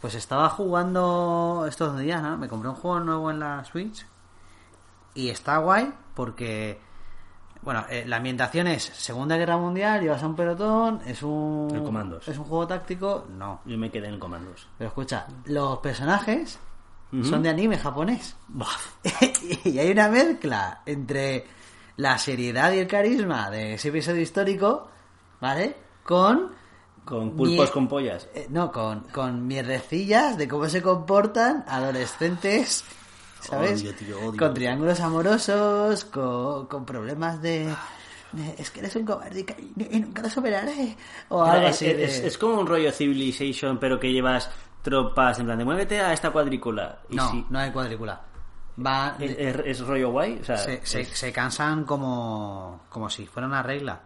Pues estaba jugando estos días, ¿no? Me compré un juego nuevo en la Switch y está guay porque, bueno, eh, la ambientación es Segunda Guerra Mundial, llevas a un pelotón, es un... En comandos. Es un juego táctico, no. Yo me quedé en comandos. Pero escucha, los personajes son de anime japonés. y hay una mezcla entre la seriedad y el carisma de ese episodio histórico, ¿vale? Con Con pulpos con pollas. eh, no, con, con mierdecillas de cómo se comportan adolescentes, ¿sabes? Odio, tío, odio. Con triángulos amorosos, con, con problemas de, de, Es que eres un cobarde y ca- y nunca lo superaré. O algo es, así. de- es- es como un rollo Civilization, pero que llevas tropas en plan de muévete a esta cuadrícula. Y no, si- no hay cuadrícula. Va, es, es- es rollo guay. O sea, se, se, es- se cansan como, como si fuera una regla.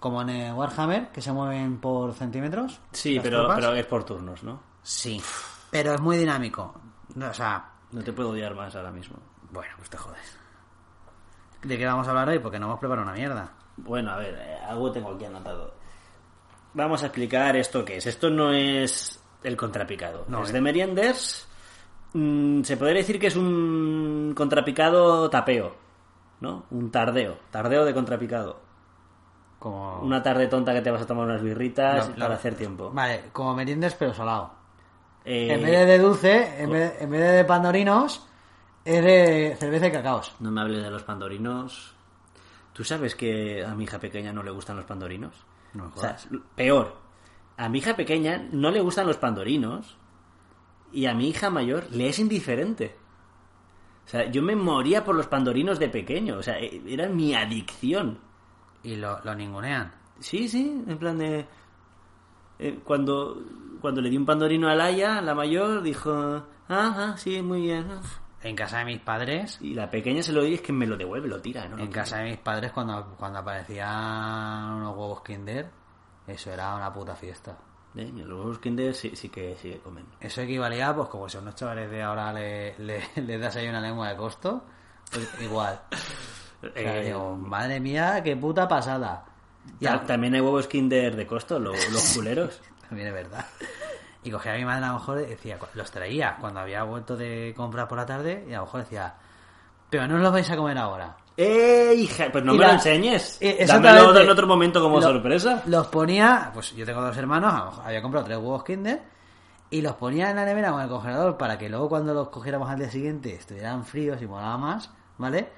Como en el Warhammer, que se mueven por centímetros. sí, pero, tropas. pero es por turnos, ¿no? Sí, pero es muy dinámico. O sea, No te puedo odiar más ahora mismo. bueno, pues te jodes. ¿De qué vamos a hablar hoy? Porque no hemos preparado una mierda. Bueno, a ver, eh, algo tengo aquí anotado. Vamos a explicar esto qué es. Esto no es el contrapicado. No, es eh. de Merienders. Mm, se podría decir que es un contrapicado tapeo, ¿no? Un tardeo. Tardeo de contrapicado. Como... Una tarde tonta que te vas a tomar unas birritas No, no. para hacer tiempo. Vale, como meriendas pero salado. Eh, En vez de dulce, en vez, en vez de pandorinos, es de cerveza y cacaos. No me hables de los pandorinos. ¿Tú sabes que a mi hija pequeña no le gustan los pandorinos? No me O sea, jodas. peor. A mi hija pequeña no le gustan los pandorinos y a mi hija mayor le es indiferente. O sea, yo me moría por los pandorinos de pequeño. O sea, e- era mi adicción. Y lo, lo ningunean. Sí, sí, en plan de... eh, cuando, cuando le di un pandorino a Laia, la mayor, dijo... Ajá, sí, muy bien. ah". En casa de mis padres, Y la pequeña se lo di, es que me lo devuelve, lo tira, ¿no? en casa de mis padres cuando, cuando aparecían unos huevos Kinder, eso era una puta fiesta. Eh, los huevos Kinder sí, sí que sí que comen. Eso equivalía, pues como si a unos chavales de ahora le, le, le das ahí una lengua de costo, pues igual. O sea, Eh, digo, madre mía, qué puta pasada. Y También hay huevos Kinder de costo, lo- los culeros. También es verdad. Y cogía a mi madre a lo mejor decía, los traía cuando había vuelto de comprar por la tarde y a lo mejor decía, pero no los vais a comer ahora. ¡Eh, hija! Pues no Y me la- lo enseñes. Eh, Dámelo en otro momento como Lo- sorpresa. Los ponía, pues yo tengo dos hermanos, a lo mejor había comprado tres huevos Kinder y los ponía en la nevera con el congelador para que luego cuando los cogiéramos al día siguiente estuvieran fríos y molaba más, ¿vale?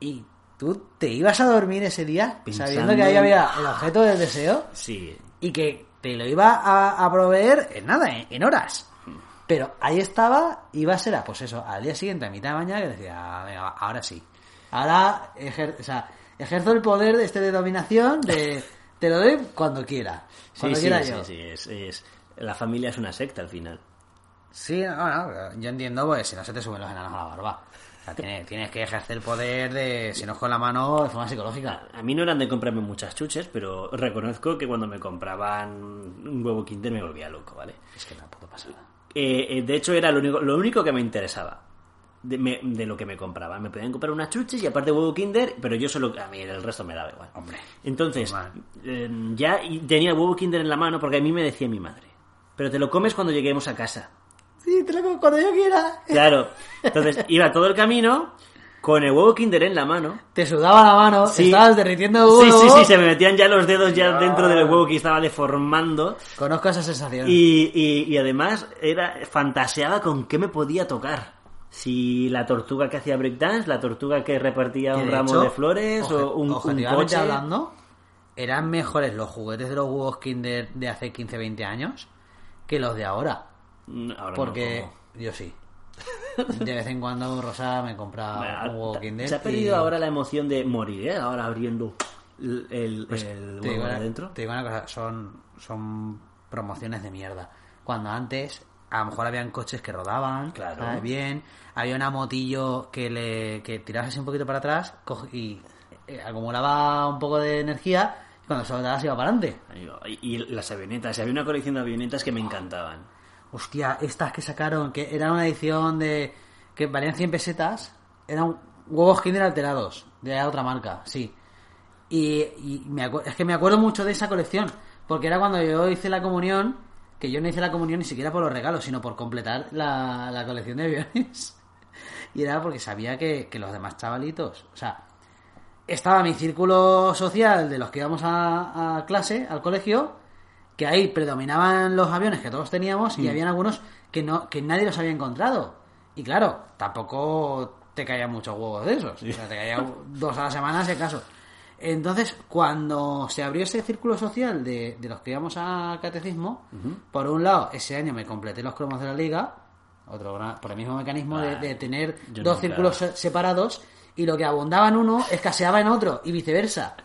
Y tú te ibas a dormir ese día Pensando sabiendo que ahí había el objeto del deseo Sí. y que te lo iba a, a proveer en nada, en, en horas. Pero ahí estaba, iba a ser, a, pues eso, al día siguiente, a mitad de mañana, que decía, venga, ahora sí. Ahora ejer- o sea, ejerzo el poder de este de dominación, de te lo doy cuando quiera. Sí, Cuando sí, quiera sí, yo. sí, es, es- La familia es una secta al final. Sí, no, no, yo entiendo, pues si no se te suben los enanos a la barba. O sea, tienes, tienes que ejercer el poder de, si no es con la mano, de forma psicológica. A mí no eran de comprarme muchas chuches, pero reconozco que cuando me compraban un huevo Kinder me volvía loco, ¿vale? Es que tampoco pasa nada. Eh, eh, de hecho, era lo único, lo único que me interesaba de, me- de lo que me compraban. Me podían comprar unas chuches y aparte huevo Kinder, pero yo solo. A mí el resto me daba igual. Hombre, Entonces, eh, ya tenía huevo Kinder en la mano porque a mí me decía mi madre. Pero te lo comes cuando lleguemos a casa. Sí, te lo como cuando yo quiera. Claro. Entonces, iba todo el camino con el huevo Kinder en la mano. Te sudaba la mano, Sí. estabas derritiendo el Sí, huevo. sí, sí, se me metían ya los dedos ya dentro del huevo que estaba deformando. Conozco esa sensación. Y, y, y además era fantaseaba con qué me podía tocar. Si la tortuga que hacía breakdance, la tortuga que repartía Que, un ramo hecho, de flores o un, un coche. hablando, eran mejores los juguetes de los huevos Kinder de hace 15, 20 años que los de ahora. Mm, Ahora Porque yo sí. De vez en cuando Rosa me compra Bueno, un huevo Kinder. Se ha y- perdido ahora la emoción de morir, ¿eh? Ahora abriendo el, el, digo, huevo adentro. te digo una cosa, son, son promociones de mierda. Cuando antes, a lo mejor habían coches que rodaban, Claro. ¿sabes? bien, había una motillo que le que tirabas así un poquito para atrás y eh, acumulaba un poco de energía y cuando soltabas iba para adelante. Y, y las avionetas, había una colección de avionetas que me encantaban. Hostia, estas que sacaron, que era una edición de. que valían 100 pesetas, eran huevos Kinder alterados, de otra marca, sí. Y, es que me acuerdo mucho de esa colección, porque era cuando yo hice la comunión, que yo no hice la comunión ni siquiera por los regalos, sino por completar la, la colección de aviones. Y era porque sabía que, que los demás chavalitos, o sea, estaba mi círculo social de los que íbamos a clase, al colegio, que ahí predominaban los aviones que todos teníamos y habían algunos que no que nadie los había encontrado. Y claro, tampoco te caían muchos huevos de esos. O sea, te caían dos a la semana si acaso. Entonces, cuando se abrió ese círculo social de, de los que íbamos a catecismo, por un lado, ese año me completé los cromos de la liga, otro gran- por el mismo mecanismo de, Ah, de tener dos nunca. círculos se- separados y lo que abundaba en uno escaseaba en otro y viceversa.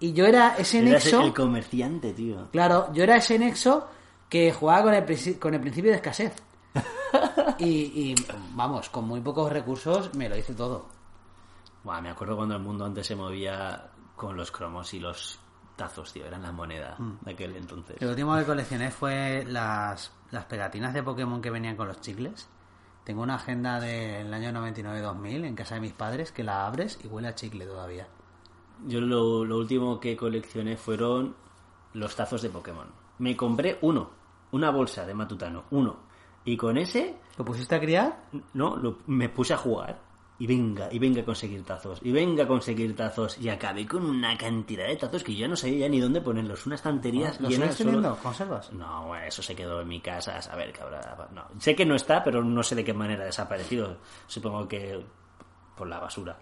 Y yo era ese Eras nexo. el comerciante, tío. Claro, yo era ese nexo que jugaba con el, con el principio de escasez. Y, y, vamos, con muy pocos recursos me lo hice todo. Buah, me acuerdo cuando el mundo antes se movía con los cromos y los tazos, tío. Eran la moneda Mm. de aquel entonces. Lo último que coleccioné fue las, las pegatinas de Pokémon que venían con los chicles. Tengo una agenda del año 99-2000 en casa de mis padres que la abres y huele a chicle todavía. Yo lo, lo último que coleccioné fueron los tazos de Pokémon. Me compré uno, una bolsa de Matutano, uno. Y con ese, ¿Lo pusiste a criar? no, lo- me puse a jugar. Y venga, y venga a conseguir tazos, y venga a conseguir tazos. Y acabé con una cantidad de tazos que yo ya no sabía ya ni dónde ponerlos. Unas estanterías ¿Lo llenas sigues solo- teniendo? ¿Conservas? No, eso se quedó en mi casa, a saber qué habrá... No, sé que no está, pero no sé de qué manera ha desaparecido. Supongo que por la basura.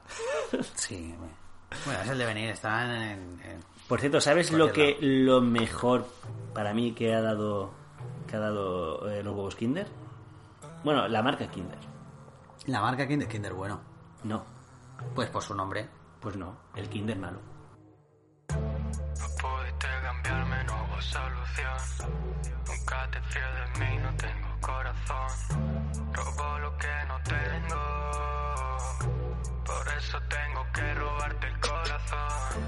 Sí, bueno. Bueno, es el devenir, están en... en- Por cierto, ¿sabes Cualquier lo que lado. lo mejor para mí que ha dado que ha dado eh, los huevos Kinder? Bueno, la marca Kinder. La marca Kinder, Kinder bueno. No, Pues por su nombre. pues no, el Kinder malo. No pudiste cambiarme, no hubo solución. Nunca te fío de mí, no tengo corazón. Robo lo que no tengo. Por eso tengo que robarte el corazón.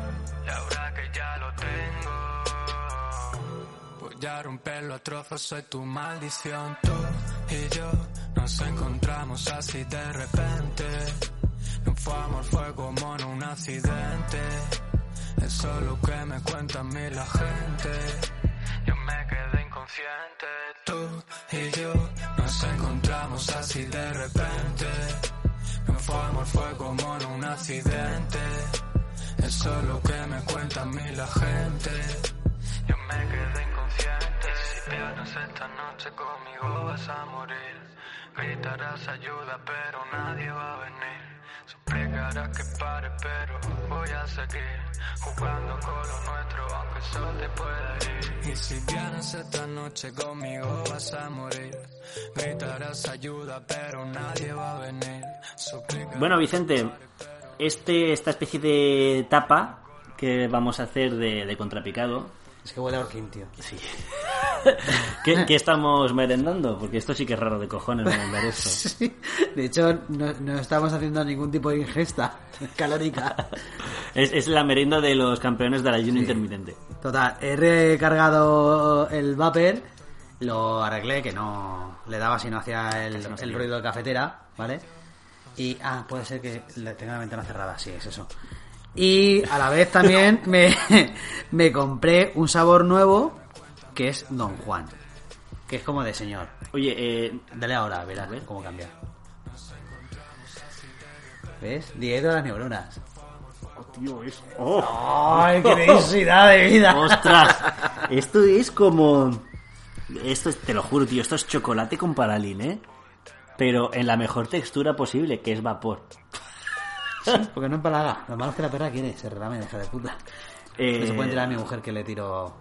Y ahora que ya lo tengo. Voy a romperlo a trozos, soy tu maldición. Tú y yo nos encontramos así de repente. No fue amor, fue como en un accidente. Eso es lo que me cuenta a mí la gente. Yo me quedé inconsciente. Tú y yo nos encontramos así de repente. Fue amor, fue como en un accidente. Eso es lo que me cuenta a mí la gente. Yo me quedé inconsciente. Si pierdes esta noche conmigo vas a morir. Gritarás ayuda, pero nadie va a venir. Suplicarás que pare, pero seguir jugando con lo nuestro, aunque el sol te pueda herir. Y si vienes esta noche conmigo vas a morir. Gritarás ayuda, pero nadie va a venir. Suplicarás Bueno, Vicente, este esta especie de tapa que vamos a hacer de, de contrapicado, Es que huele a orquín, tío. sí. ¿Qué, qué estamos merendando? Porque esto sí que es raro de cojones merendar esto. Sí. De hecho, no, no estamos haciendo ningún tipo de ingesta calórica. Es, es la merienda de los campeones del ayuno intermitente. Total, he recargado el vapor, lo arreglé, que no le daba si no hacía el, no el ruido de cafetera, ¿vale? Y, ah, puede ser que tenga la ventana cerrada, sí, es eso. Y a la vez también me, me compré un sabor nuevo, que es Don Juan, que es como de señor. Oye, eh, Dale ahora, verás cómo cambia. ¿Ves? Dieta de las neuronas. ¡Oh! ¡Ay, qué densidad de vida! ¡Ostras! Esto es como... Esto es- te lo juro, tío, esto es chocolate con paralín, ¿eh? Pero en la mejor textura posible, que es vapor. Porque no empalaga. Lo malo es que la perra quiere, se relame, hija de puta. Eh, No se puede tirar a mi mujer que le tiro.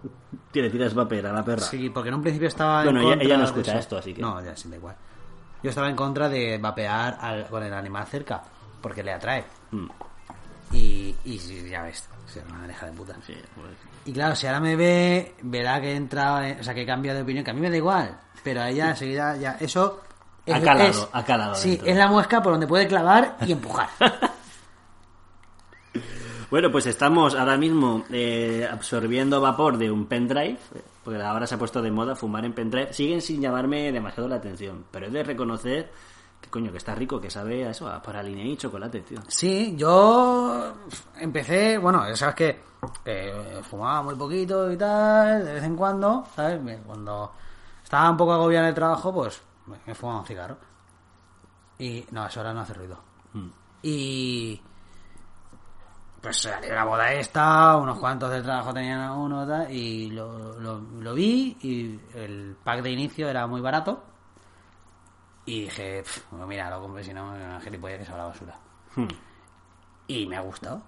Tío, le tiras vapor a la perra. Sí, porque en un principio estaba. Bueno, en ella- contra ella no de escucha esto, así que- No, ya sí, da igual. Yo estaba en contra de vapear al- con el animal cerca, porque le atrae. Mm. Y, y ya ves. Sí, una hija de puta. Sí, pues, Y claro, si ahora me ve, verá que he entrado, en- o sea, que he cambiado de opinión, que a mí me da igual, pero a ella enseguida ya, eso... Ha calado, ha calado Sí, dentro. es la muesca por donde puede clavar y empujar. Bueno, pues estamos ahora mismo eh, absorbiendo vapor de un pendrive, porque ahora se ha puesto de moda fumar en pendrive. Siguen sin llamarme demasiado la atención, pero he de reconocer que coño, que está rico, que sabe a eso, a praliné y chocolate, tío. Sí, yo empecé, bueno, ya sabes que eh, fumaba muy poquito y tal, de vez en cuando, ¿sabes? Cuando estaba un poco agobiado en el trabajo, pues me, me fumaba un cigarro. Y no, eso ahora no hace ruido. Mm. Y pues salió la boda esta, unos cuantos del trabajo tenían uno tal, y lo, lo, lo vi y el pack de inicio era muy barato. Y dije, "Pf, pues mira, lo compré si no, una gilipollez a la basura. Hmm. Y me ha gustado.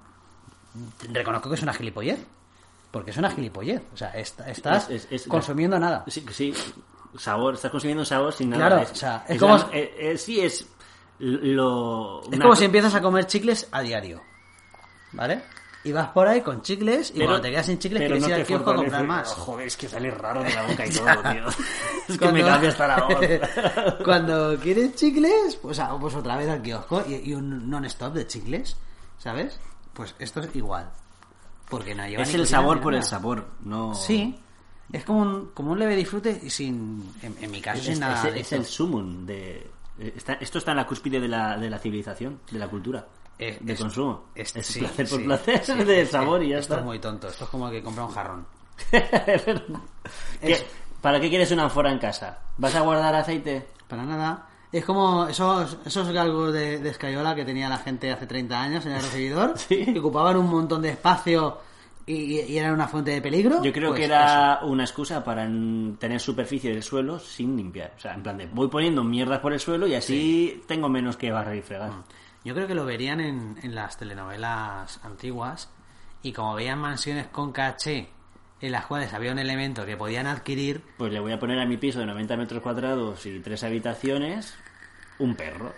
Reconozco que es una gilipollez. Porque es una gilipollez. O sea, est- estás Es- es- es- consumiendo nada. Sí, sí, sabor, estás consumiendo sabor sin nada. Claro, o sea, es como- la- sí, es lo... Es una como co- si empiezas a comer chicles a diario. ¿Vale? Y vas por ahí con chicles y Pero- cuando te quedas sin chicles quieres no ir al kiosco a comprar más. Oh, joder, es que sale raro de la boca y todo, tío. Es que me cambia hasta la voz. Cuando quieres chicles, pues, pues otra vez al kiosco y, y un non-stop de chicles, ¿sabes? Pues esto es igual. Porque no lleva Es el sabor por el sabor, no... Sí. Es como un, como un leve disfrute y sin, en, en mi caso, Es, sin es- nada. es- de es esto. el sumum de... eh, está- esto está en la cúspide de la, de la civilización, de la cultura, Es- de es- consumo. es- Es, sí, placer por sí, placer sí, de sabor y ya Esto está. es muy tonto. Esto es como que compra un jarrón. ¿Qué- ¿Para qué quieres una ánfora en casa? ¿Vas a guardar aceite? Para nada. Es como esos, esos galgos de, de escayola que tenía la gente hace 30 años en el recibidor, Sí. que ocupaban un montón de espacio y, y eran una fuente de peligro. Yo creo Pues que era una excusa para tener superficie del suelo sin limpiar. O sea, en plan de voy poniendo mierdas por el suelo y así tengo menos que barrer y fregar. eso. Yo creo que lo verían en, en las telenovelas antiguas y como veían mansiones con caché en las cuales había un elemento que podían adquirir, Pues le voy a poner a mi piso de 90 metros cuadrados y tres habitaciones un perro.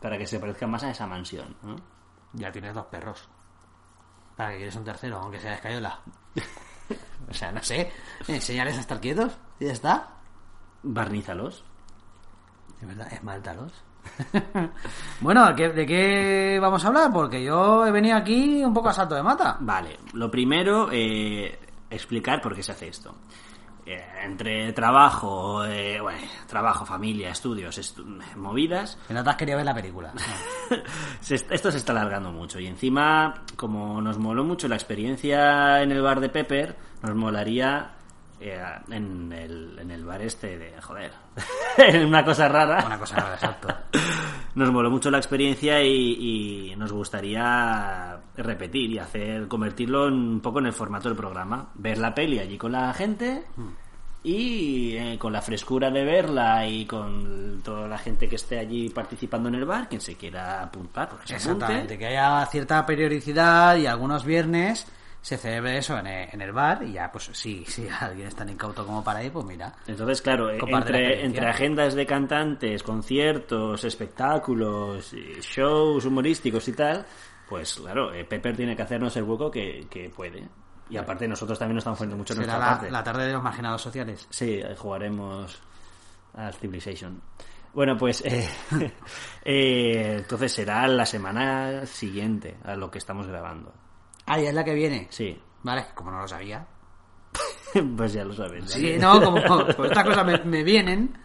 Para que se parezca más a esa mansión. ¿no? ya tienes dos perros. ¿Para que quieres un tercero, aunque sea de escayola? o sea, no sé. Enseñarles a estar quietos y ya está. Barnízalos. De verdad, esmáltalos. bueno, ¿qué- ¿de qué vamos a hablar? Porque yo he venido aquí un poco a salto de mata. Vale, lo primero, eh, explicar por qué se hace esto. Eh, entre trabajo, eh, bueno, trabajo, familia, estudios, estu- movidas, Que no te has querido ver la película. se esto se está alargando mucho. Y encima, como nos moló mucho la experiencia en el bar de Pepper, nos molaría eh, en, el, en el bar este de, joder, una cosa rara. Una cosa rara, exacto. Nos moló mucho la experiencia y, y nos gustaría repetir y hacer convertirlo en, un poco en el formato del programa. Ver la peli allí con la gente y eh, con la frescura de verla y con toda la gente que esté allí participando en el bar, quien se quiera apuntar, porque se Exactamente, apunte. que haya cierta periodicidad y algunos viernes se celebre eso en el, en el bar y ya, pues sí, si alguien es tan incauto como para ir, pues mira. Entonces, claro, eh, entre, entre agendas de cantantes, conciertos, espectáculos, y shows humorísticos y tal, pues claro, eh, Pepper tiene que hacernos el hueco que, que puede. Y aparte nosotros también nos estamos poniendo mucho en nuestra la, parte. la tarde de los marginados sociales. Sí, eh, jugaremos al Civilization. Bueno, pues eh, eh, entonces será la semana siguiente a lo que estamos grabando. Ah, ya es la que viene. Sí, Vale, como no lo sabía. pues ya lo sabes. Sí, no, como, como- como estas cosas me, me vienen.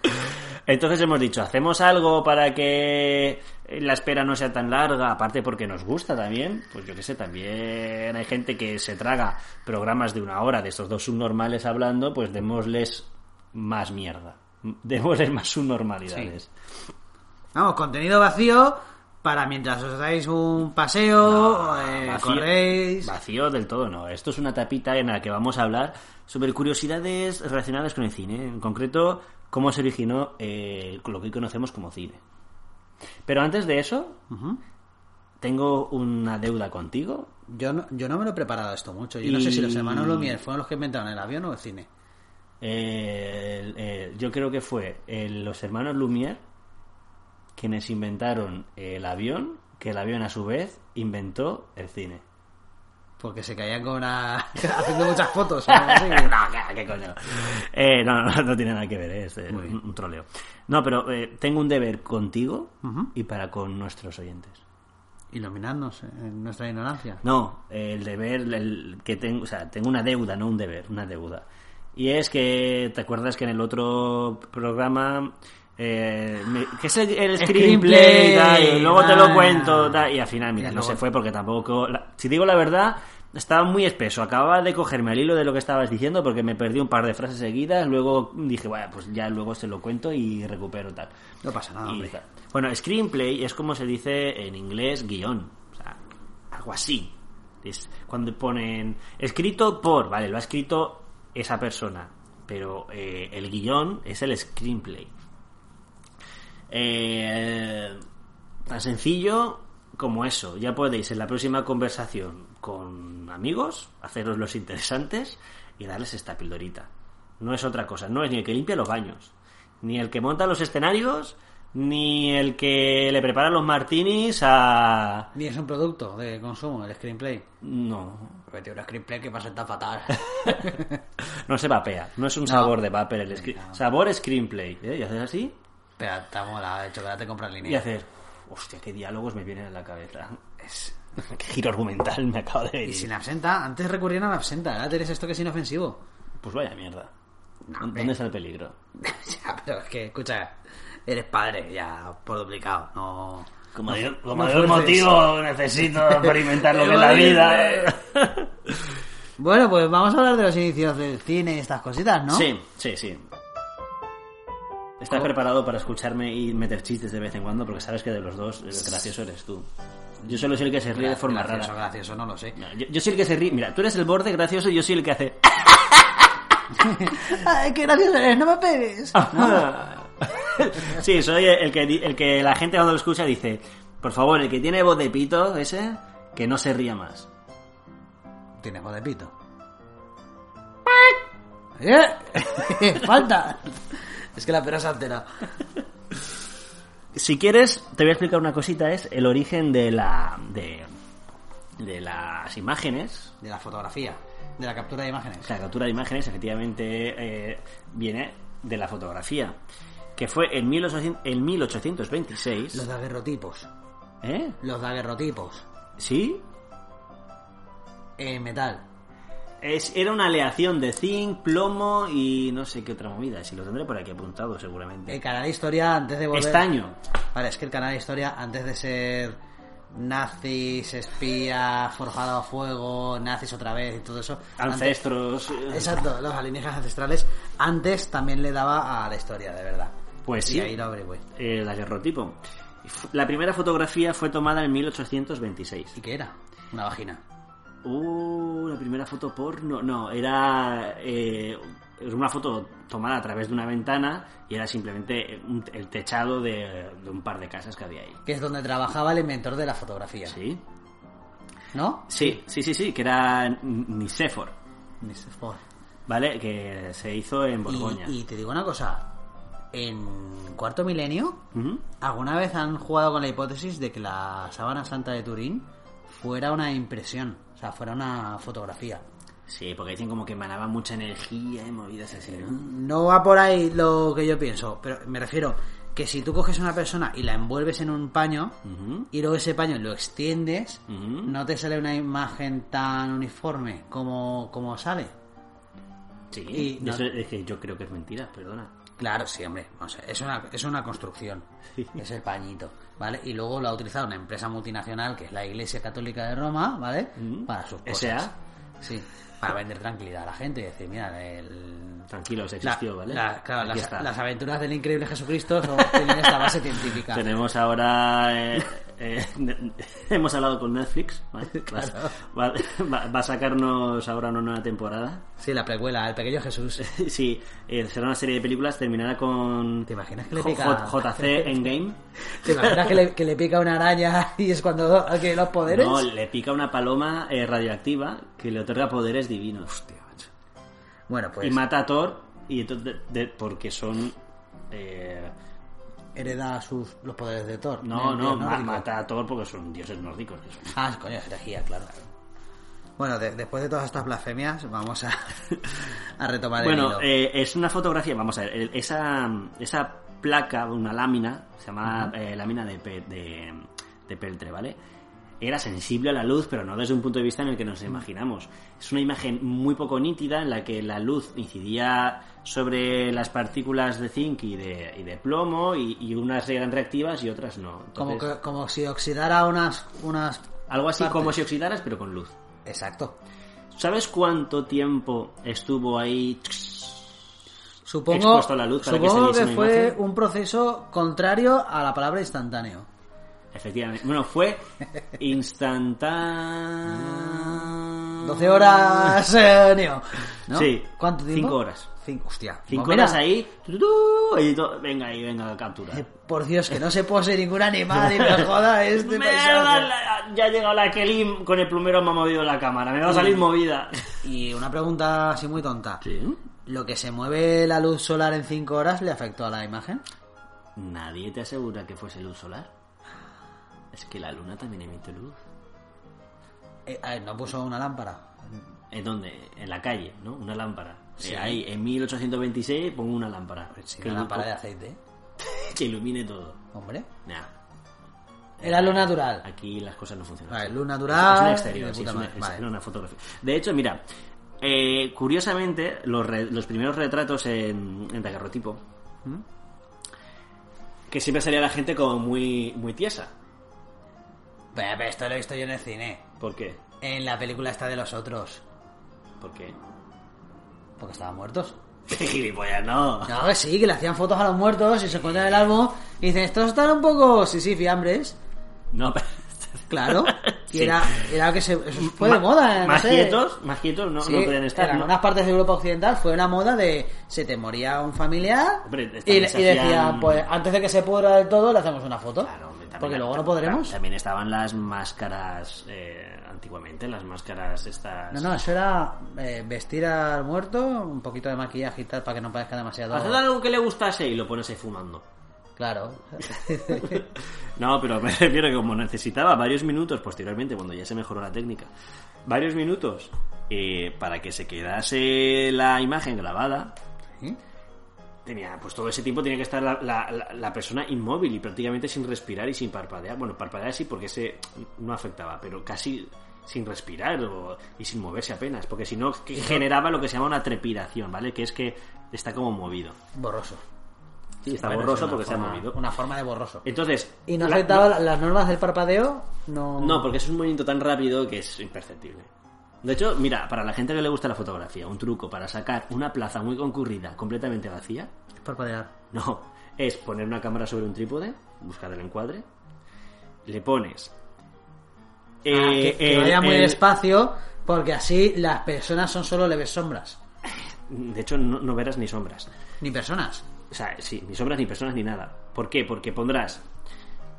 Entonces hemos dicho, hacemos algo para que la espera no sea tan larga, aparte porque nos gusta también, pues yo qué sé, también hay gente que se traga programas de una hora de estos dos subnormales hablando, pues démosles más mierda, démosles más subnormalidades. Vamos, contenido vacío para mientras os dais un paseo, eh, Vacío- corréis. Vacío del todo, no. Esto es una tapita en la que vamos a hablar sobre curiosidades relacionadas con el cine. En concreto, cómo se originó eh, lo que hoy conocemos como cine. Pero antes de eso, tengo una deuda contigo. Yo no, yo no me lo he preparado esto mucho. Yo no sé Y- si los hermanos Lumière fueron los que inventaron el avión o el cine. Eh, el- el- yo creo que fue eh, los hermanos Lumière quienes inventaron el avión, que el avión a su vez inventó el cine. Porque se caían con una... haciendo muchas fotos. o algo así. no, ¿qué, coño. Eh, no, no, no tiene nada que ver, eh, es eh, un, un troleo. No, pero eh, tengo un deber contigo y para con nuestros oyentes. Iluminarnos en nuestra ignorancia. No, el deber el que tengo, o sea, tengo una deuda, no un deber, una deuda. Y es que, ¿te acuerdas que en el otro programa, eh, que es el, el screenplay, tal, y luego te lo ah. cuento, tal, y al final, mira, no se fue porque tampoco, la- si digo la verdad, estaba muy espeso, acababa de cogerme el hilo de lo que estabas diciendo porque me perdí un par de frases seguidas, luego dije, bueno, pues ya luego se lo cuento y recupero tal. No pasa nada, Y hombre. tal. Bueno, screenplay es como se dice en inglés guion. O sea, algo así. Es cuando ponen escrito por, vale, lo ha escrito esa persona. Pero eh, el guion es el screenplay. Eh, tan sencillo como eso. Ya podéis en la próxima conversación con amigos haceros los interesantes y darles esta pildorita. No es otra cosa. No es ni el que limpia los baños, ni el que monta los escenarios, ni el que le prepara los martinis a... Ni es un producto de consumo, el screenplay. No. Porque tiene un screenplay que pasa tan fatal. No se vapea. No es un sabor de papel. El screen- No. Sabor screenplay. ¿eh? Y haces así Pero está mola, de chocolate compra en y línea. haces... Hostia, qué diálogos me vienen a la cabeza. Es... Qué giro argumental me acaba de Y venir. sin absenta, antes recurrían a la absenta, ahora tienes esto que es inofensivo. Pues vaya mierda. ¿Dónde está el peligro? ya, pero es que, escucha, eres padre, ya por duplicado, no... Como, no como de un motivo necesito experimentar lo que es la vida. Bueno, pues vamos a hablar de los inicios del cine y estas cositas, ¿no? Sí, sí, sí. ¿Estás preparado para escucharme y meter chistes de vez en cuando? Porque sabes que de los dos el gracioso eres tú. Yo solo soy el que se ríe de forma gracioso, rara. gracioso, no lo sé. No, Yo, yo soy el que se ríe. Mira, tú eres el borde gracioso y yo soy el que hace. Ay, qué gracioso eres, no me pegues. sí, soy el que, el que la gente cuando lo escucha dice: Por favor, el que tiene voz de pito, ese, que no se ría más. Tienes voz de pito. ¡Eh! ¡Falta! Es que la pera se ha alterado. Si quieres, te voy a explicar una cosita: es el origen de la. de, de las imágenes. De la fotografía, de la captura de imágenes. La captura de imágenes, efectivamente, eh, viene de la fotografía. Que fue en, 1800 en 1826. Los daguerrotipos. ¿Eh? Los daguerrotipos. ¿Sí? En metal. Es, era una aleación de zinc, plomo y no sé qué otra movida. Si lo tendré por aquí apuntado, seguramente. El canal de historia, antes de volver... Estaño. Vale, es que el canal de historia, antes de ser nazis, espía, forjado a fuego, nazis otra vez y todo eso... Ancestros. eh, Exacto, los alienígenas ancestrales. Antes también le daba a la historia, de verdad. Pues Y sí. ahí lo averigüé. El daguerrotipo. La primera fotografía fue tomada en 1826. ¿Y qué era? Una vagina. Uh, la primera foto porno. No, era eh, era una foto tomada a través de una ventana y era simplemente un- el techado de, de un par de casas que había ahí. Que es donde trabajaba el inventor de la fotografía. ¿Sí? ¿No? Sí, sí, sí, sí, que era Nicefor. Ford. ¿vale? Que se hizo en Borgoña. Y, y te digo una cosa. En cuarto milenio. ¿alguna vez han jugado con la hipótesis de que la sábana santa de Turín fuera una impresión? O sea, fuera una fotografía. Sí, porque dicen como que emanaba mucha energía y movidas así, ¿no? No va por ahí lo que yo pienso, pero me refiero que si tú coges a una persona y la envuelves en un paño y luego ese paño lo extiendes, no te sale una imagen tan uniforme como, como sale. Sí, Y no- eso es que yo creo que es mentira, perdona. Claro, sí, hombre. O sea, es, una, es una construcción. Es el pañito, ¿vale? Y luego lo ha utilizado una empresa multinacional que es la Iglesia Católica de Roma, ¿vale? Mm. Para sus cosas. S.A.. Sí, para vender tranquilidad a la gente y decir, mira, el... Tranquilos, la- existió, ¿vale? la- claro, las aventuras del increíble Jesucristo son- tienen esta base científica. Tenemos ahora. eh, eh, hemos hablado con Netflix. ¿vale? Va, va- va a sacarnos ahora una nueva temporada. Sí, la precuela, el pequeño Jesús. Sí, eh, será una serie de películas. Terminará con. ¿Te imaginas que le pica- JC Endgame. ¿Te imaginas que le, que le pica una araña y es cuando que los poderes? No, le pica una paloma eh, radioactiva que le otorga poderes divinos. Bueno, pues Y mata a Thor. Y entonces, de- porque son. eh, hereda sus, los poderes de Thor. no, no, ma- mata a Thor porque son dioses nórdicos. que son- Ah, coño, es herejía, claro. Bueno, de- después de todas estas blasfemias, vamos a, a retomar el Bueno, eh, es una fotografía, vamos a ver, el- esa, esa placa, una lámina, se llama eh, lámina de, de peltre, ¿vale? Era sensible a la luz, pero no desde un punto de vista en el que nos imaginamos. Es una imagen muy poco nítida en la que la luz incidía sobre las partículas de zinc y de, y de plomo y, y unas eran reactivas y otras no. como, que- como si oxidara unas... unas algo así partes. como si oxidaras, pero con luz. Exacto. ¿Sabes cuánto tiempo estuvo ahí Supongo, Expuesto a la luz para que supongo se que, una fue imagen. un proceso contrario a la palabra instantáneo. Efectivamente. Bueno, fue instantáneo. 12 horas, eh, Neo. ¿no? Sí, ¿Cuánto tiempo? cinco horas. Cinco, hostia. Cinco Pues mira, horas ahí. tu, tu, tu, y venga ahí, venga, captura. eh, Por Dios, que no se pose ningún animal y me joda este paisaje. la- ya ha llegado la Kelly con el plumero me ha movido la cámara. Me va a salir movida. Y una pregunta así muy tonta. ¿Sí? ¿Lo que se mueve la luz solar en 5 horas le afectó a la imagen? Nadie te asegura que fuese luz solar. Es que la luna también emite luz. Eh, a ver, no puso una lámpara. ¿En dónde? En la calle, ¿no? Una lámpara. Sí. Eh, ahí, en 1826 pongo una lámpara. Sí, que, una lámpara de aceite. que ilumine todo. Hombre. Nah. Era luz natural. Aquí las cosas no funcionan. Vale, luz natural. Es un exterior, de sí, puta es una, madre. es Vale. una fotografía. De hecho, mira, eh, curiosamente, los, re- los primeros retratos en, en daguerrotipo, ¿Mm? que siempre salía la gente como muy, muy tiesa. Pero, pero esto lo he visto yo en el cine. ¿Por qué? En la película esta de los otros. ¿Por qué? Porque estaban muertos. Gilipollas, no. No, que sí, que le hacían fotos a los muertos y se encuentran en el álbum y dicen, estos están un poco, sí, sí, fiambres. No, pero... Claro. Y Sí. era, era que se, eso fue de moda, no Más sé. quietos, más quietos no, Sí, no pueden estar. En ¿no? algunas partes de Europa Occidental fue una moda de se te moría un familiar Hombre, y, decía, hacían- pues antes de que se pudra del todo le hacemos una foto. Claro, también- porque luego no podremos. También estaban las máscaras eh, antiguamente, las máscaras estas. No, no, eso era eh, vestir al muerto, un poquito de maquillaje y tal para que no parezca demasiado... Haced algo que le gustase y lo pones ahí fumando. Claro. No, pero me refiero que como necesitaba varios minutos posteriormente, cuando ya se mejoró la técnica, varios minutos eh, para que se quedase la imagen grabada, ¿Sí? Tenía, pues todo ese tiempo tenía que estar la, la- la- la persona inmóvil y prácticamente sin respirar y sin parpadear. Bueno, parpadear sí porque ese no afectaba, pero casi sin respirar o- y sin moverse apenas, porque si no generaba lo que se llama una trepidación, ¿vale? Que es que está como movido. Borroso. Sí, está Bueno, borroso porque se ha forma- movido. Una forma de borroso. Entonces, ¿Y no afectaba la- las normas del parpadeo? No. No, porque es un movimiento tan rápido que es imperceptible. De hecho, mira, para la gente que le gusta la fotografía, un truco para sacar una plaza muy concurrida completamente vacía, Parpadear. no, es poner una cámara sobre un trípode, buscar el encuadre, le pones... Ah, que, eh, que el- vaya muy el- despacio, porque así las personas son solo leves sombras. De hecho, no, no verás ni sombras. Ni personas. O sea, sí, ni sombras ni personas ni nada. ¿Por qué? Porque pondrás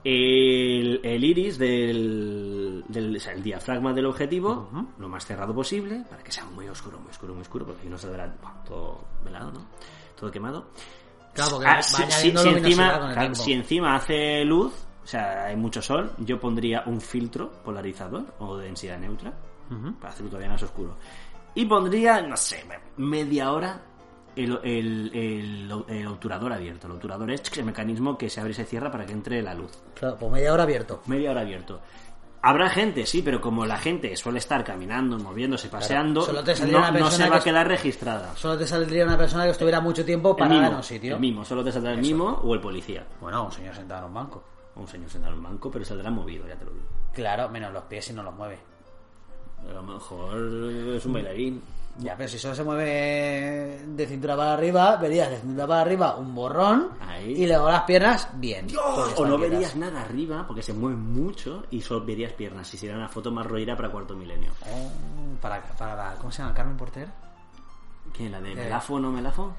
el, el iris del, del o sea, el diafragma del objetivo lo más cerrado posible para que sea muy oscuro, muy oscuro, muy oscuro, porque si no saldrá buah, todo velado, ¿no? Todo quemado. Claro, porque Ah, va si, encima, con el claro, tiempo. si encima hace luz, o sea, hay mucho sol, yo pondría un filtro polarizador o de densidad neutra para hacerlo todavía más oscuro. Y pondría, no sé, media hora el, el, el- el obturador abierto. El obturador es el mecanismo que se abre y se cierra para que entre la luz. Claro, pues media hora abierto. Media hora abierto. Habrá gente, sí, pero como la gente suele estar caminando, moviéndose, paseando, solo te saldría no, una no persona se va a que- quedar registrada. Solo te saldría una persona que estuviera mucho tiempo parada mimo, en un sitio. el mimo, solo te saldrá el mimo o el policía. Bueno, un señor sentado en un banco. Un señor sentado en un banco, pero saldrá movido, ya te lo digo. Claro, menos los pies si no los mueve. A lo mejor es un bailarín. Ya, pero si solo se mueve de cintura para arriba, verías de cintura para arriba un borrón Ahí. y luego las piernas bien. O no verías nada arriba porque se mueve mucho y solo verías piernas. Si sería una foto más roída para cuarto milenio. Oh, para, para la- ¿Cómo se llama? ¿Carmen Porter? ¿Qué? ¿La Eh. de Melafo o no Melafo?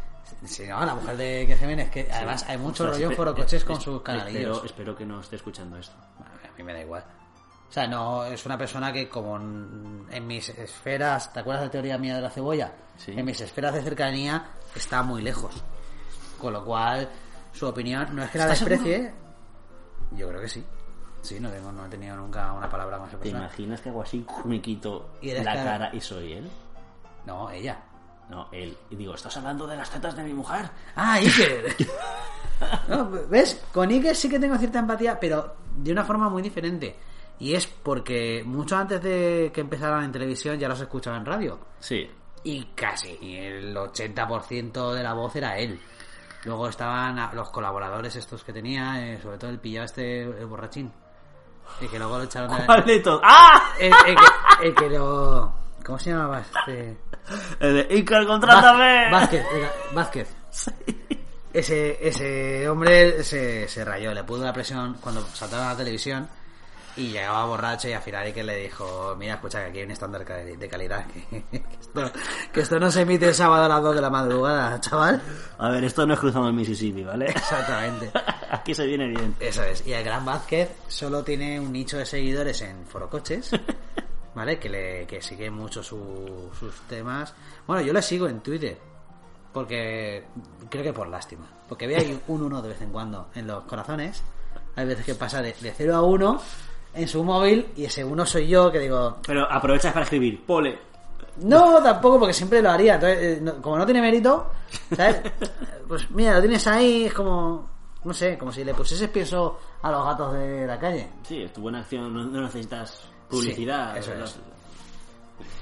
Sí, no, la mujer de que Jiménez, que además hay mucho Ostras, rollo en forocoches con sus canalillos. Espero, espero que no esté escuchando esto. A mí me da igual. O sea, no, es una persona que como en, en mis esferas, ¿te acuerdas de la teoría mía de la cebolla? Sí. En mis esferas de cercanía está muy lejos. Con lo cual, su opinión no es que la ¿Estás desprecie. Yo creo que sí. Sí, no, tengo, no he tenido nunca una palabra con esa ¿Te imaginas que hago así, me quito Y la cara- cara y soy él? No, ella. No, él. Y digo, ¿estás hablando de las tetas de mi mujer? Ah, Iker. No, ¿Ves? Con Iker sí que tengo cierta empatía, pero de una forma muy diferente. Y es porque mucho antes de que empezaran en televisión ya los escuchaba en radio. Sí. Y casi el 80% de la voz era él. Luego estaban los colaboradores estos que tenía, eh, sobre todo el pillado este, el borrachín. El que luego lo echaron de... ¿Cuál de todos? ¡Ah! El, el que, el que lo... ¿Cómo se llamaba este...? El de Icar, contrátame. Vá- Vázquez, Vázquez. Ese, ese hombre se, se rayó, le pudo la presión cuando saltaron a la televisión y llegaba borracho y al final que le dijo, mira, escucha que aquí hay un estándar de, calidad, que, que esto, que esto no se emite el sábado a las 2 de la madrugada, chaval. A ver, esto no es cruzando el Mississippi, ¿vale? Exactamente. Aquí se viene bien. Eso es. Y el Gran Vázquez solo tiene un nicho de seguidores en Forocoches, ¿vale? Que, le, que sigue mucho su- sus temas. Bueno, yo le sigo en Twitter, porque creo que por lástima. Porque veo ahí un uno de vez en cuando en los corazones. Hay veces que pasa de, de 0 a 1 en su móvil y ese uno soy yo que digo, Pero aprovechas para escribir, pole. no, tampoco, porque siempre lo haría. Entonces, eh, no- como no tiene mérito, ¿sabes? Pues mira, lo tienes ahí, es como, no sé, como si le pusieses pienso a los gatos de la calle. Sí, es tu buena acción, no, no necesitas publicidad. Sí, eso ¿verdad? es.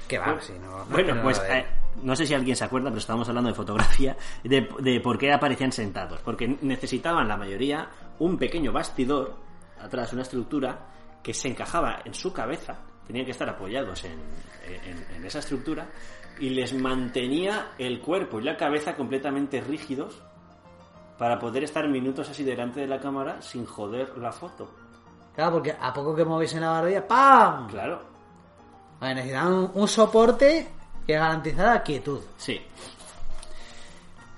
Que va, si no. no Bueno, pues nada de él. eh, no sé si alguien se acuerda, pero estábamos hablando de fotografía, de, de por qué aparecían sentados. Porque necesitaban la mayoría un pequeño bastidor, atrás una estructura, que se encajaba en su cabeza, tenían que estar apoyados en, en- en esa estructura, y les mantenía el cuerpo y la cabeza completamente rígidos para poder estar minutos así delante de la cámara sin joder la foto. Claro, porque a poco que moviesen la barbilla, ¡pam! Claro, Vale, necesitaban un, un soporte que garantizara quietud. Sí.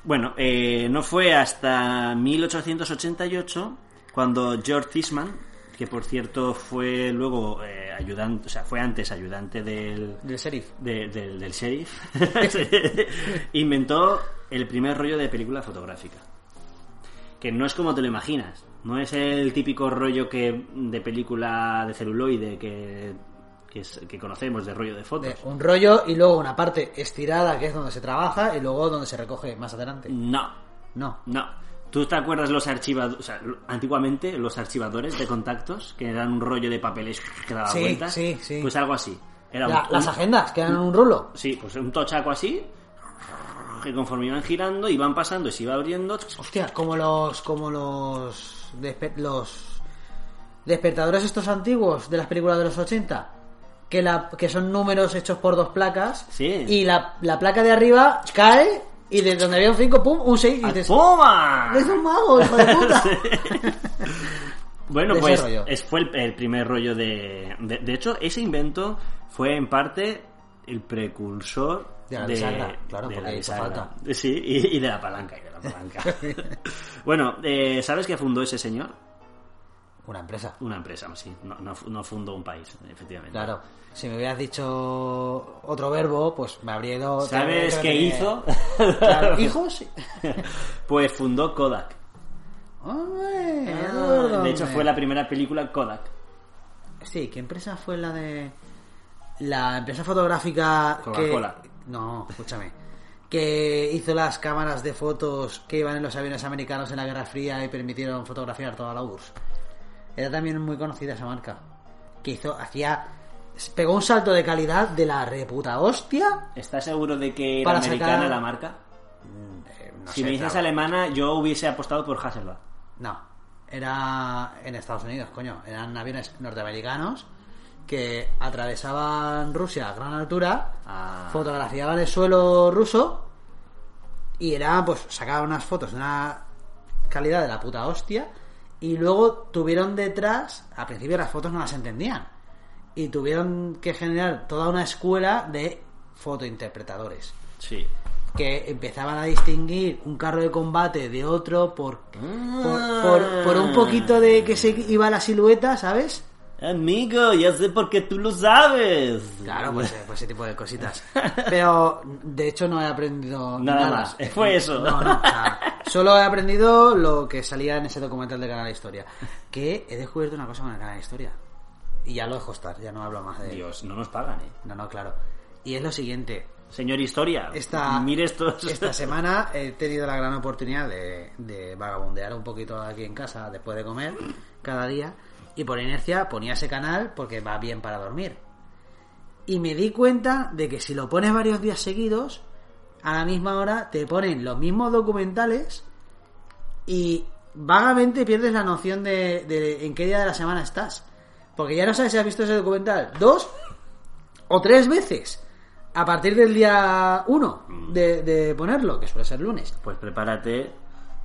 Bueno, eh, no fue hasta 1888 cuando George Eastman, que por cierto fue luego eh, ayudante, o sea, fue antes ayudante del, Del sheriff. de- del, del sheriff, inventó el primer rollo de película fotográfica. Que no es como te lo imaginas. No es el típico rollo que de película de celuloide que, que, es- que conocemos, de rollo de fotos. De un rollo y luego una parte estirada que es donde se trabaja y luego donde se recoge más adelante. No, No. No. ¿Tú te acuerdas los archivadores, o sea, lo- antiguamente los archivadores de contactos, que eran un rollo de papeles que daba Sí, vueltas? sí, sí. Pues algo así. Era La- un- las agendas que eran un rulo. Sí, pues un tochaco así, que conforme iban girando, iban pasando y se iba abriendo. Hostia, como los como los despe- los despertadores estos antiguos de las películas de los 80 que la que son números hechos por dos placas Sí. y la, la placa de arriba cae y de donde había un 5 pum un 6 y dices ¡Puma! ¡Es un mago, hijo de puta! Bueno, pues es, fue el, el primer rollo de, de... de hecho, ese invento fue en parte el precursor De la bisagra, claro, de porque la hizo falta. Sí, y, y de la palanca, y de la palanca. bueno, eh, ¿sabes qué fundó ese señor? Una empresa. Una empresa, sí. No, no, no fundó un país, efectivamente. Claro. Si me hubieras dicho otro verbo, pues me habría ido... ¿Sabes qué hizo? Claro, ¿Hijos? Pues fundó Kodak. Hombre, Ah, de hecho, fue la primera película Kodak. Sí, ¿qué empresa fue la de. La empresa fotográfica que. Coca-Cola. No, escúchame. Que hizo las cámaras de fotos que iban en los aviones americanos en la Guerra Fría y permitieron fotografiar toda la URSS. Era también muy conocida esa marca. Que hizo. Hacía. Pegó un salto de calidad de la reputa hostia. ¿Estás seguro de que era Para americana sacar- la marca? Eh, no si sé, me dices claro. alemana, yo hubiese apostado por Hasselblad. No, era en Estados Unidos, coño. Eran aviones norteamericanos que atravesaban Rusia a gran altura, Ah. fotografiaban el suelo ruso y era, pues, sacaban unas fotos de una calidad de la puta hostia y luego tuvieron detrás, al principio las fotos no las entendían y tuvieron que generar toda una escuela de fotointerpretadores Sí. que empezaban a distinguir un carro de combate de otro por, por, por, por un poquito de que se iba la silueta, ¿sabes? Amigo, ya sé por qué tú lo sabes. Claro, pues, pues ese tipo de cositas. Pero de hecho no he aprendido Nada nada. más, fue eso. No, no, o sea, solo he aprendido lo que salía en ese documental de Canal Historia. Que he descubierto una cosa con el Canal Historia. Y ya lo dejo estar, ya no hablo más de Dios, no nos pagan, eh. No, no, claro. Y es lo siguiente. Señor Historia, Esta, mire esta semana he tenido la gran oportunidad de, de vagabundear un poquito aquí en casa después de comer cada día y por inercia ponía ese canal porque va bien para dormir. Y me di cuenta de que si lo pones varios días seguidos, a la misma hora te ponen los mismos documentales y vagamente pierdes la noción de, en qué día de la semana estás. Porque ya no sabes si has visto ese documental dos o tres veces a partir del día uno de, de ponerlo, que suele ser lunes. Pues prepárate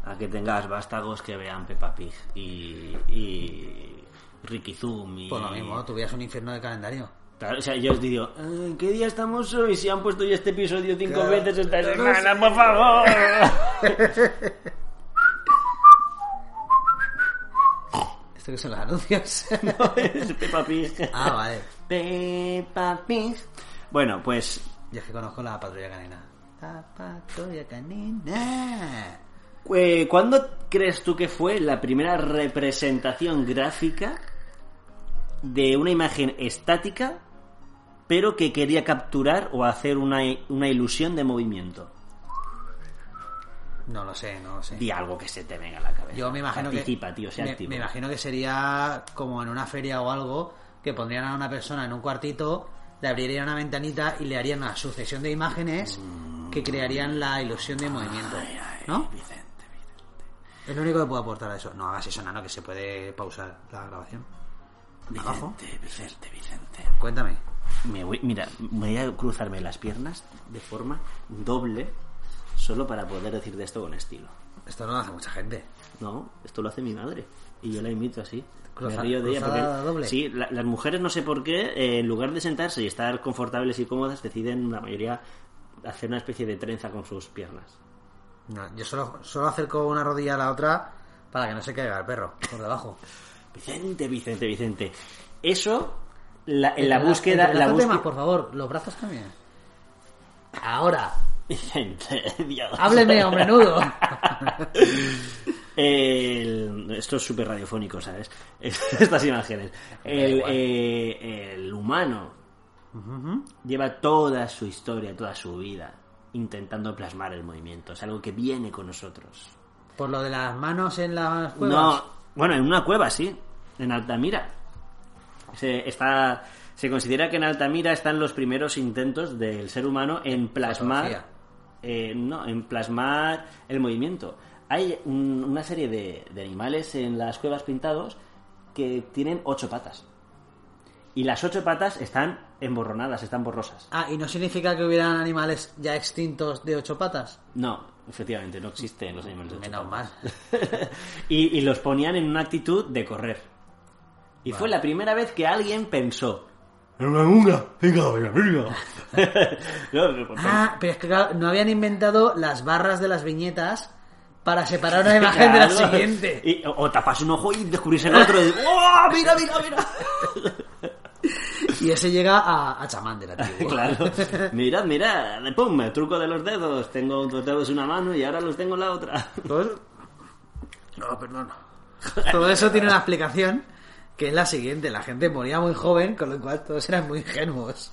a que tengas vástagos que vean Peppa Pig y, y Ricky Zoom y... Pues lo mismo, tuvieras un infierno de calendario. Claro, o sea, yo os digo, "Ah, ¿en qué día estamos hoy? Si han puesto ya este episodio cinco Claro. veces esta Claro, semana, por favor. ¿Esto que son los anuncios? no, es Peppa Pig. ah, vale. Peppa Pig. Bueno, pues Yo es que conozco la patrulla canina. La patrulla canina. Eh, ¿Cuándo crees tú que fue la primera representación gráfica de una imagen estática, pero que quería capturar o hacer una, una ilusión de movimiento? No lo sé, no lo sé. Di algo que se te venga a la cabeza. Yo me imagino Participa, que. tío, sea me, activo. me imagino que sería como en una feria o algo que pondrían a una persona en un cuartito, le abrirían una ventanita y le harían una sucesión de imágenes que crearían la ilusión de movimiento. ¿No? Vicente. Es lo único que puedo aportar a eso. No hagas eso, nano, que se puede pausar la grabación. Abajo. Vicente, Vicente, Vicente. Cuéntame. Me voy, mira, voy a cruzarme las piernas de forma doble solo para poder decir de esto con estilo. Esto no lo hace mucha gente. No, esto lo hace mi madre. Y yo la imito así. Me río de ella porque... doble. Sí, la- las mujeres no sé por qué, eh, en lugar de sentarse y estar confortables y cómodas, deciden la mayoría hacer una especie de trenza con sus piernas. No, yo solo, solo acerco una rodilla a la otra para que no se caiga el perro por debajo. Vicente, Vicente, Vicente. Eso, la- en la búsqueda... La entrelázate búsqueda... más, por favor. Los brazos también. Ahora. Vicente, Dios. Hábleme, hombre nudo. El- esto es súper radiofónico, ¿sabes? Estas imágenes. El, eh, el humano lleva toda su historia, toda su vida intentando plasmar el movimiento. Es algo que viene con nosotros. Por lo de las manos en las cuevas. No, bueno, en una cueva, sí. En Altamira. Se, está, se considera que en Altamira están los primeros intentos del ser humano en plasmar. eh, no, en plasmar el movimiento. Hay un- una serie de, de animales en las cuevas pintados que tienen ocho patas. Y las ocho patas están emborronadas, están borrosas. Ah, ¿y no significa que hubieran animales ya extintos de ocho patas? No, efectivamente, no existen los animales de ocho Menos mal. y, y los ponían en una actitud de correr. Y fue la primera vez que alguien pensó. "Venga, venga, venga, venga, venga". No, porque- Ah, pero es que claro, no habían inventado las barras de las viñetas para separar una imagen de la siguiente. Y- o tapas un ojo y descubrís el otro. Y, ¡Oh, mira, mira, mira! Y ese llega a, a chamán del antiguo. claro. Mirad, mirad. Pum, me truco de los dedos. Tengo dos dedos en una mano y ahora los tengo en la otra. Pues- No, perdón. Todo eso tiene una explicación que es la siguiente. La gente moría muy joven, con lo cual todos eran muy ingenuos.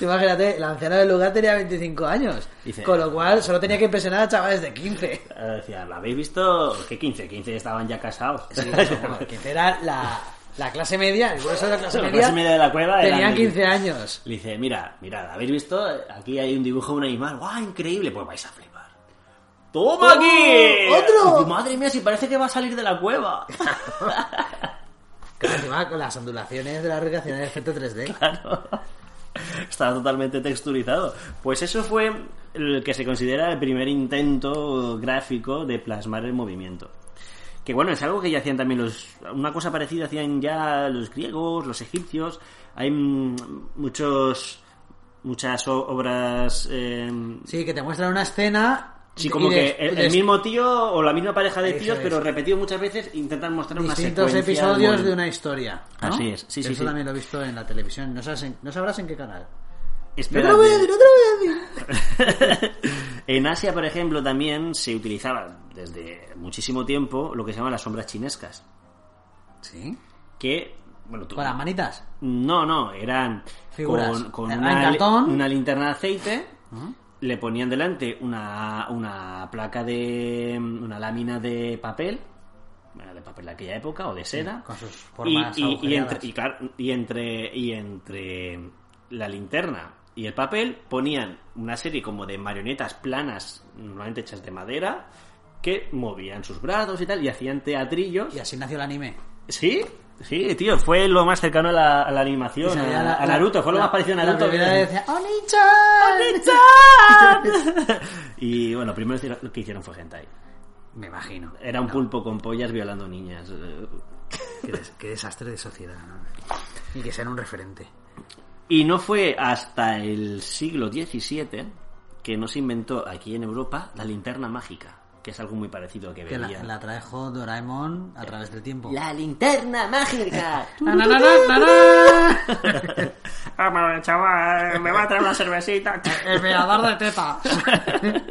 Imagínate, el anciano del lugar tenía 25 años. Dice- con lo cual solo tenía que impresionar a chavales de 15. Eh, Decía, ¿lo habéis visto? ¿Qué 15? 15 estaban ya casados. Sí, no, 15 era la, la clase media, el grueso de la clase La media. clase media de la cueva Tenían de- 15 años. Le dice, mira, mirad, ¿habéis visto? Aquí hay un dibujo de un animal. ¡Guau, increíble! Pues vais a flipar. ¡Toma ¡Oh, aquí! otro! Dice, Madre mía, si parece que va a salir de la cueva. Claro, encima con las ondulaciones de la recreación en efecto 3D. Claro. Estaba totalmente texturizado. Pues eso fue el que se considera el primer intento gráfico de plasmar el movimiento. Que bueno, es algo que ya hacían también los... Una cosa parecida hacían ya los griegos, los egipcios. Hay muchos... Muchas obras... eh, Sí, que te muestran una escena Sí, como de- que el, mismo tío o la misma pareja de tíos, pero repetido muchas veces, intentan mostrar una distintos secuencia episodios muy- de una historia. ¿no? Así es, sí, sí, Eso sí. también lo he visto en la televisión. No, sabes en- no sabrás en qué canal. No Espérate. te lo voy a decir, no te lo voy a decir. En Asia, por ejemplo, también se utilizaba desde muchísimo tiempo lo que se llaman las sombras chinescas. Sí. Que, bueno, tú... Con las manitas. No, no, eran Figuras. con, con una, cartón. una linterna de aceite, le ponían delante una, una placa de... una lámina de papel, bueno, de papel de aquella época, o de seda, Con sus y, formas y- entre, y, claro, y entre y entre la linterna y el papel ponían una serie como de marionetas planas, normalmente hechas de madera, que movían sus brazos y tal, y hacían teatrillos. Y así nació el anime. Sí, sí, tío, fue lo más cercano a la, a la Y animación, a, la- a Naruto, fue lo más parecido a la Naruto. decía, ¡Oni-chan! y bueno, primero lo que hicieron fue hentai. Me imagino. Era un pulpo con pollas violando niñas. eh, Qué, des- qué desastre de sociedad. ¿no? Y que sean un referente. Y no fue hasta el siglo XVII que no se inventó aquí en Europa la linterna mágica, que es algo muy parecido a que Que la, veía. la trajo Doraemon a través del tiempo. La linterna mágica. Na, na, na, na, na. Ah, chaval, me va a traer una cervecita. El mirador de teta.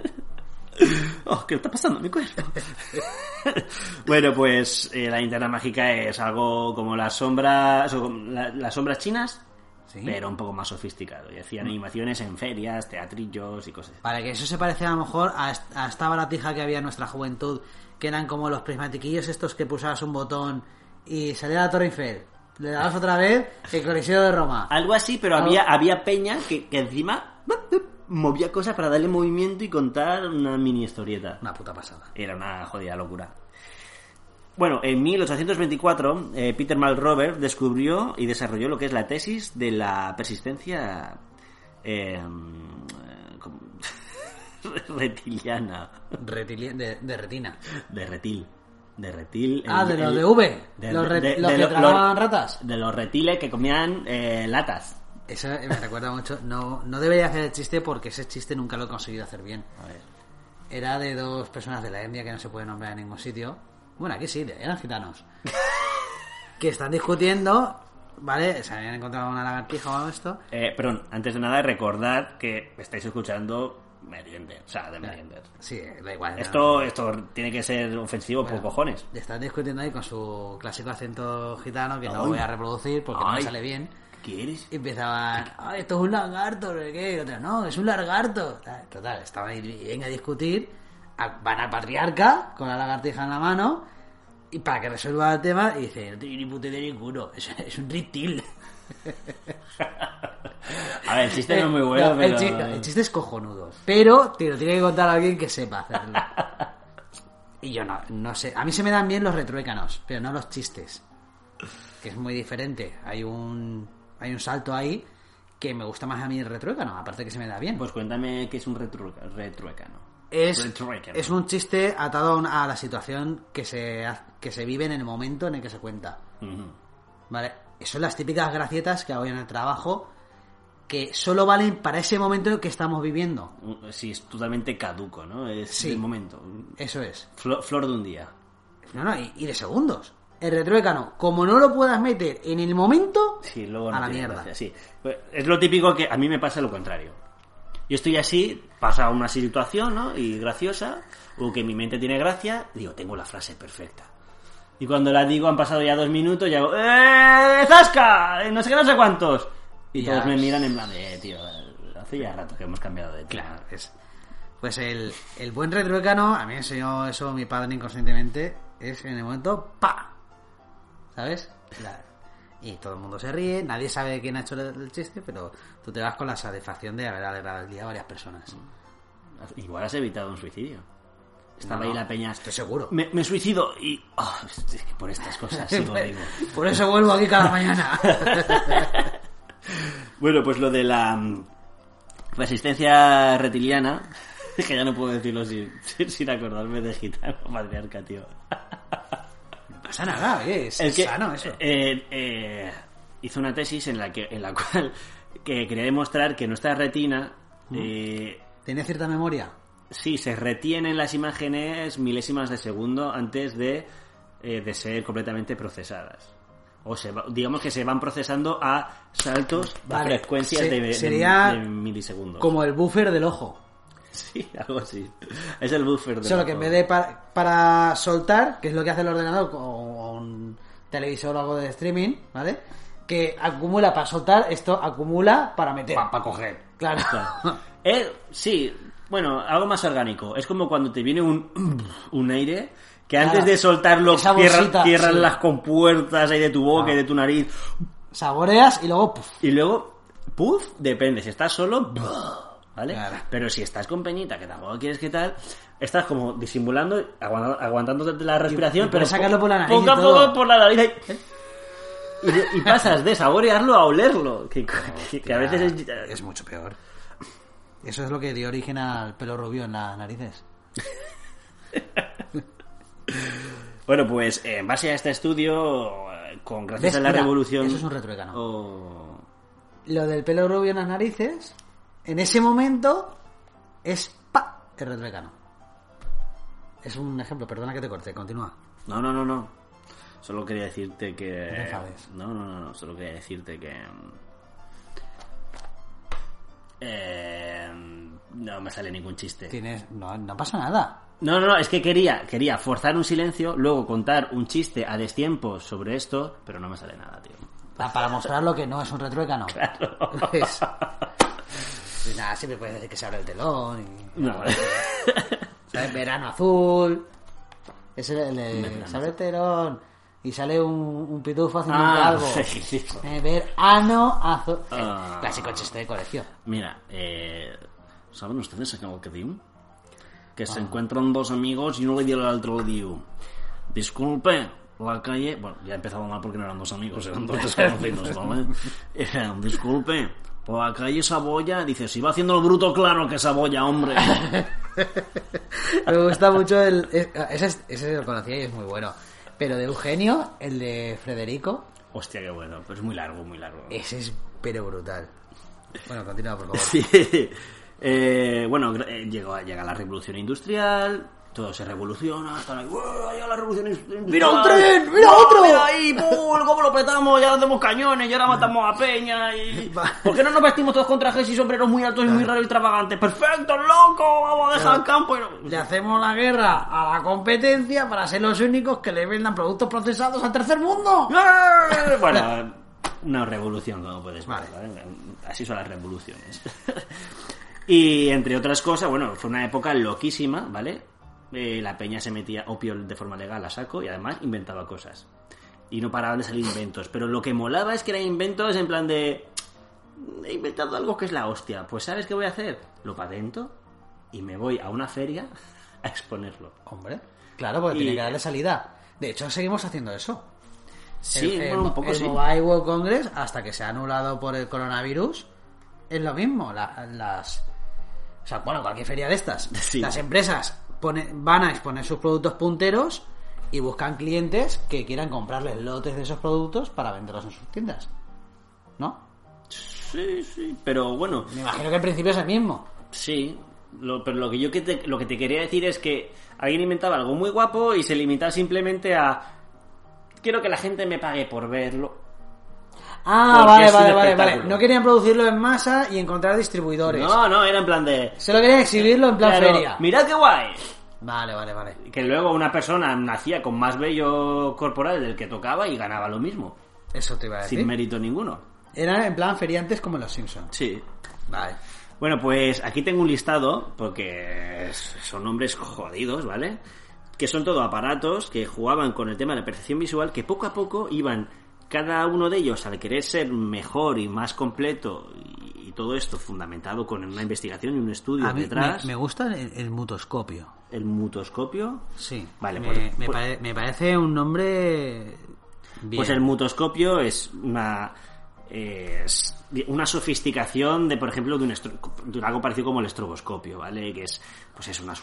Oh, ¿qué está pasando en mi cuerpo? bueno, pues eh, la linterna mágica es algo como las sombras, o la- las sombras chinas, Sí. pero un poco más sofisticado. Y hacían animaciones en ferias, teatrillos y cosas. Vale, que eso se parece a lo mejor a, est- a esta baratija que había en nuestra juventud, que eran como los prismatiquillos estos que pulsabas un botón y salía la Torre Eiffel. Le dabas otra vez el Coliseo de Roma. Algo así, pero había, había peña que, que encima movía cosas para darle movimiento y contar una mini historieta. Una puta pasada. Era una jodida locura. Bueno, en 1824, eh, Peter Malrover descubrió y desarrolló lo que es la tesis de la persistencia eh, eh, como- reptiliana. Retili- de, de retina. De retil. De retil. Ah, el- de los de V. de- los re- de- los de que lo- tragaban ratas. De los retiles que comían eh, latas. Eso me recuerda mucho. No, no debería hacer el chiste porque ese chiste nunca lo he conseguido hacer bien. A ver. Era de dos personas de la India que no se puede nombrar en ningún sitio. Bueno, aquí sí, eran gitanos. que están discutiendo, ¿vale? Se habían encontrado una lagartija o esto. Eh, perdón, antes de nada, recordad que estáis escuchando Meriender, o sea, de Meriender. Sí, da igual. no. Esto, esto tiene que ser ofensivo por cojones. Están discutiendo ahí con su clásico acento gitano que no Ay. voy a reproducir porque no me Ay. sale bien. ¿Qué eres? Y empezaban, "Ay, esto es un lagarto, no qué. Y otro, no, es un lagarto. Tal, Total, estaban ahí bien a discutir. A- Van al patriarca con la lagartija en la mano. Y para que resuelva el tema, y dice, no tiene ni puta idea ninguno. Es, es un reptil. A ver, el chiste no es muy bueno, el, pero... chiste, el chiste es cojonudo. Pero te lo tiene que contar alguien que sepa hacerlo. Y yo no, no sé. A mí se me dan bien los retruécanos, pero no los chistes. Que es muy diferente. Hay un, hay un salto ahí que me gusta más a mí el retruécano, aparte que se me da bien. Pues cuéntame qué es un retru- retruécano. Es, es un chiste atado a una- a la situación que se, que se vive en el momento en el que se cuenta. Ujú. ¿Vale? Son las típicas gracietas que hago en el trabajo que solo valen para ese momento en el que estamos viviendo. Sí, es totalmente caduco, ¿no? Es Sí. el momento. Eso es. Flor, flor de un día. No, no, y, y de segundos. El retruécano, como no lo puedas meter en el momento, Sí, luego no a la mierda. gracia, sí. Pues Es lo típico que a mí me pasa lo contrario. Yo estoy así, pasa una situación, ¿no? Y graciosa, o que mi mente tiene gracia, digo, tengo la frase perfecta. Y cuando la digo, han pasado ya dos minutos, y hago, ¡Eh, Zasca! No sé qué, no sé cuántos. Y Ya todos me miran en plan de, "Eh, tío, hace ya rato que hemos cambiado de tema. Claro, es. Pues el, el buen retruécano, a mí me enseñó eso mi padre inconscientemente, es en el momento ¡pa! ¿Sabes? La- y todo el mundo se ríe, nadie sabe quién ha hecho el, chiste, pero tú te vas con la satisfacción de haber alegrado el día a varias personas. Igual has evitado un suicidio. Estaba No, ahí la peña. Estoy seguro. Me, me suicido y. ah, es que por estas cosas sigo vivo. Por eso vuelvo aquí cada mañana. Bueno, pues lo de la mm, resistencia reptiliana, que ya no puedo decirlo sin, sin, acordarme de gitano matriarca, tío. Pasa nada, es que, sano eso. eh, eh, hizo una tesis en la que en la cual que quería demostrar que nuestra retina Mm. eh, ¿Tiene cierta memoria? Sí, se retienen las imágenes milésimas de segundo antes de, eh, de ser completamente procesadas. O se va- digamos que se van procesando a saltos Vale, a frecuencias se- de, de- de milisegundos. Como el buffer del ojo. Sí, algo así. Es el buffer de Solo que en vez de para, para soltar, que es lo que hace el ordenador o un televisor o algo de streaming, ¿vale? Que acumula para soltar, esto acumula para meter. Para coger. Claro. Eh, sí, bueno, algo más orgánico. Es como cuando te viene un, un aire que antes Claro. de soltarlo cierran, cierran sí. las compuertas ahí de tu boca y de tu nariz. Saboreas y luego... puf, Y luego, puff, depende. Si estás solo, ¿vale? Claro. Pero si estás con Peñita, que tampoco quieres que tal, estás como disimulando, aguantando, aguantándote la respiración, y pero sacarlo por la nariz Poco a poco por la nariz. ahí. Y, y pasas de saborearlo a olerlo. Que, que- que a veces es... Es mucho peor. Eso es lo que dio origen al pelo rubio en las narices. Bueno, pues en base a este estudio, eh, con gracias ¿Ves? a la Mira, revolución... eso es un retruécano. Oh, Lo del pelo rubio en las narices, en ese momento, es pa el retruécano. Es un ejemplo, perdona que te corte, continúa. No, no, no, no. Solo quería decirte que... No. No, no, no, no. Solo quería decirte que... Eh, no me sale ningún chiste. Tienes, no, no pasa nada. No, no, no, es que quería, quería forzar un silencio, luego contar un chiste a destiempo sobre esto, pero no me sale nada, tío. Pa- Para mostrar lo que no es un retruécano. Es- y nada, siempre puedes decir que se abre el telón y... No. ¿sabes? Verano azul. Es el, se abre el telón y sale un, un pitufo haciendo un Ah, calvo. sí. Eh, verano azul. Ah. clásico chiste de colegio. Mira, eh, ¿saben ustedes acá que digo? Que Ah. se encuentran dos amigos y uno le dice al otro, le digo, disculpe, la calle... Bueno, ya empezaba mal porque no eran dos amigos, eran dos desconocidos, ¿vale? Eh, disculpe, por la calle Saboya, dice, si va haciendo el bruto, claro que Saboya, hombre. Me gusta mucho el. es- Ese, es- ese lo conocía y es muy bueno. Pero de Eugenio, el de Federico, Hostia, qué bueno, pero es muy largo, muy largo. ese es pero brutal. Bueno, continúa, por favor. Sí. Eh, bueno, eh, llegó, llega la revolución industrial, todo se revoluciona, están ahí, "Uah, llega la revolución industrial. ¡Mira un tren! ¡Mira ¡Uah, otro! Mira ahí. ¿Cómo lo petamos? Ya hacemos cañones, ya ahora matamos a Peña. Y... ¿Por qué no nos vestimos todos con trajes y sombreros muy altos y muy raros y extravagantes? ¡Perfecto, loco! Vamos a dejar el campo. y Le hacemos la guerra a la competencia para ser los únicos que le vendan productos procesados al tercer mundo. ¡Eh! Bueno, una revolución, como puedes. ¿vale? Así son las revoluciones. y entre otras cosas, bueno, fue una época loquísima, ¿vale? Eh, la peña se metía opio de forma legal a saco y además inventaba cosas. Y no paraban de salir inventos. Pero lo que molaba es que eran inventos en plan de... He inventado algo que es la hostia. Pues ¿sabes qué voy a hacer? Lo patento y me voy a una feria a exponerlo. Hombre, claro, porque Y- tiene que darle salida. De hecho, seguimos haciendo eso. Sí, el, el- bueno, un poco el sí. Mobile World Congress, hasta que se ha anulado por el coronavirus, es lo mismo. la- las. O sea, bueno, cualquier feria de estas. Sí. Las empresas pone- van a exponer sus productos punteros y buscan clientes que quieran comprarles lotes de esos productos para venderlos en sus tiendas. ¿No? Sí, sí. Pero bueno, Me imagino que el principio es el mismo. Sí, lo- pero lo que yo que te, lo que te quería decir es que alguien inventaba algo muy guapo y se limitaba simplemente a quiero que la gente me pague por verlo. Ah, vale, vale, vale, vale. No querían producirlo en masa y encontrar distribuidores. No, no, era en plan de Solo querían exhibirlo en plan feria. Mirad qué guay. Vale, vale, vale. Que luego una persona nacía con más vello corporal del que tocaba y ganaba lo mismo, Eso te iba a decir. sin mérito ninguno. Eran en plan feriantes como los Simpsons. Sí. Vale. Bueno, pues aquí tengo un listado, porque son nombres jodidos, ¿vale? Que son todo aparatos que jugaban con el tema de la percepción visual, que poco a poco iban, cada uno de ellos, al querer ser mejor y más completo, y, y todo esto fundamentado con una investigación y un estudio A mí detrás, me, me gusta el, el mutoscopio. el mutoscopio. Sí. Vale, me, pues- me pues- pare- me parece un nombre. Bien. Pues el mutoscopio es una es una sofisticación de, por ejemplo, de, un de algo parecido como el estroboscopio, ¿vale? Que es, pues es una,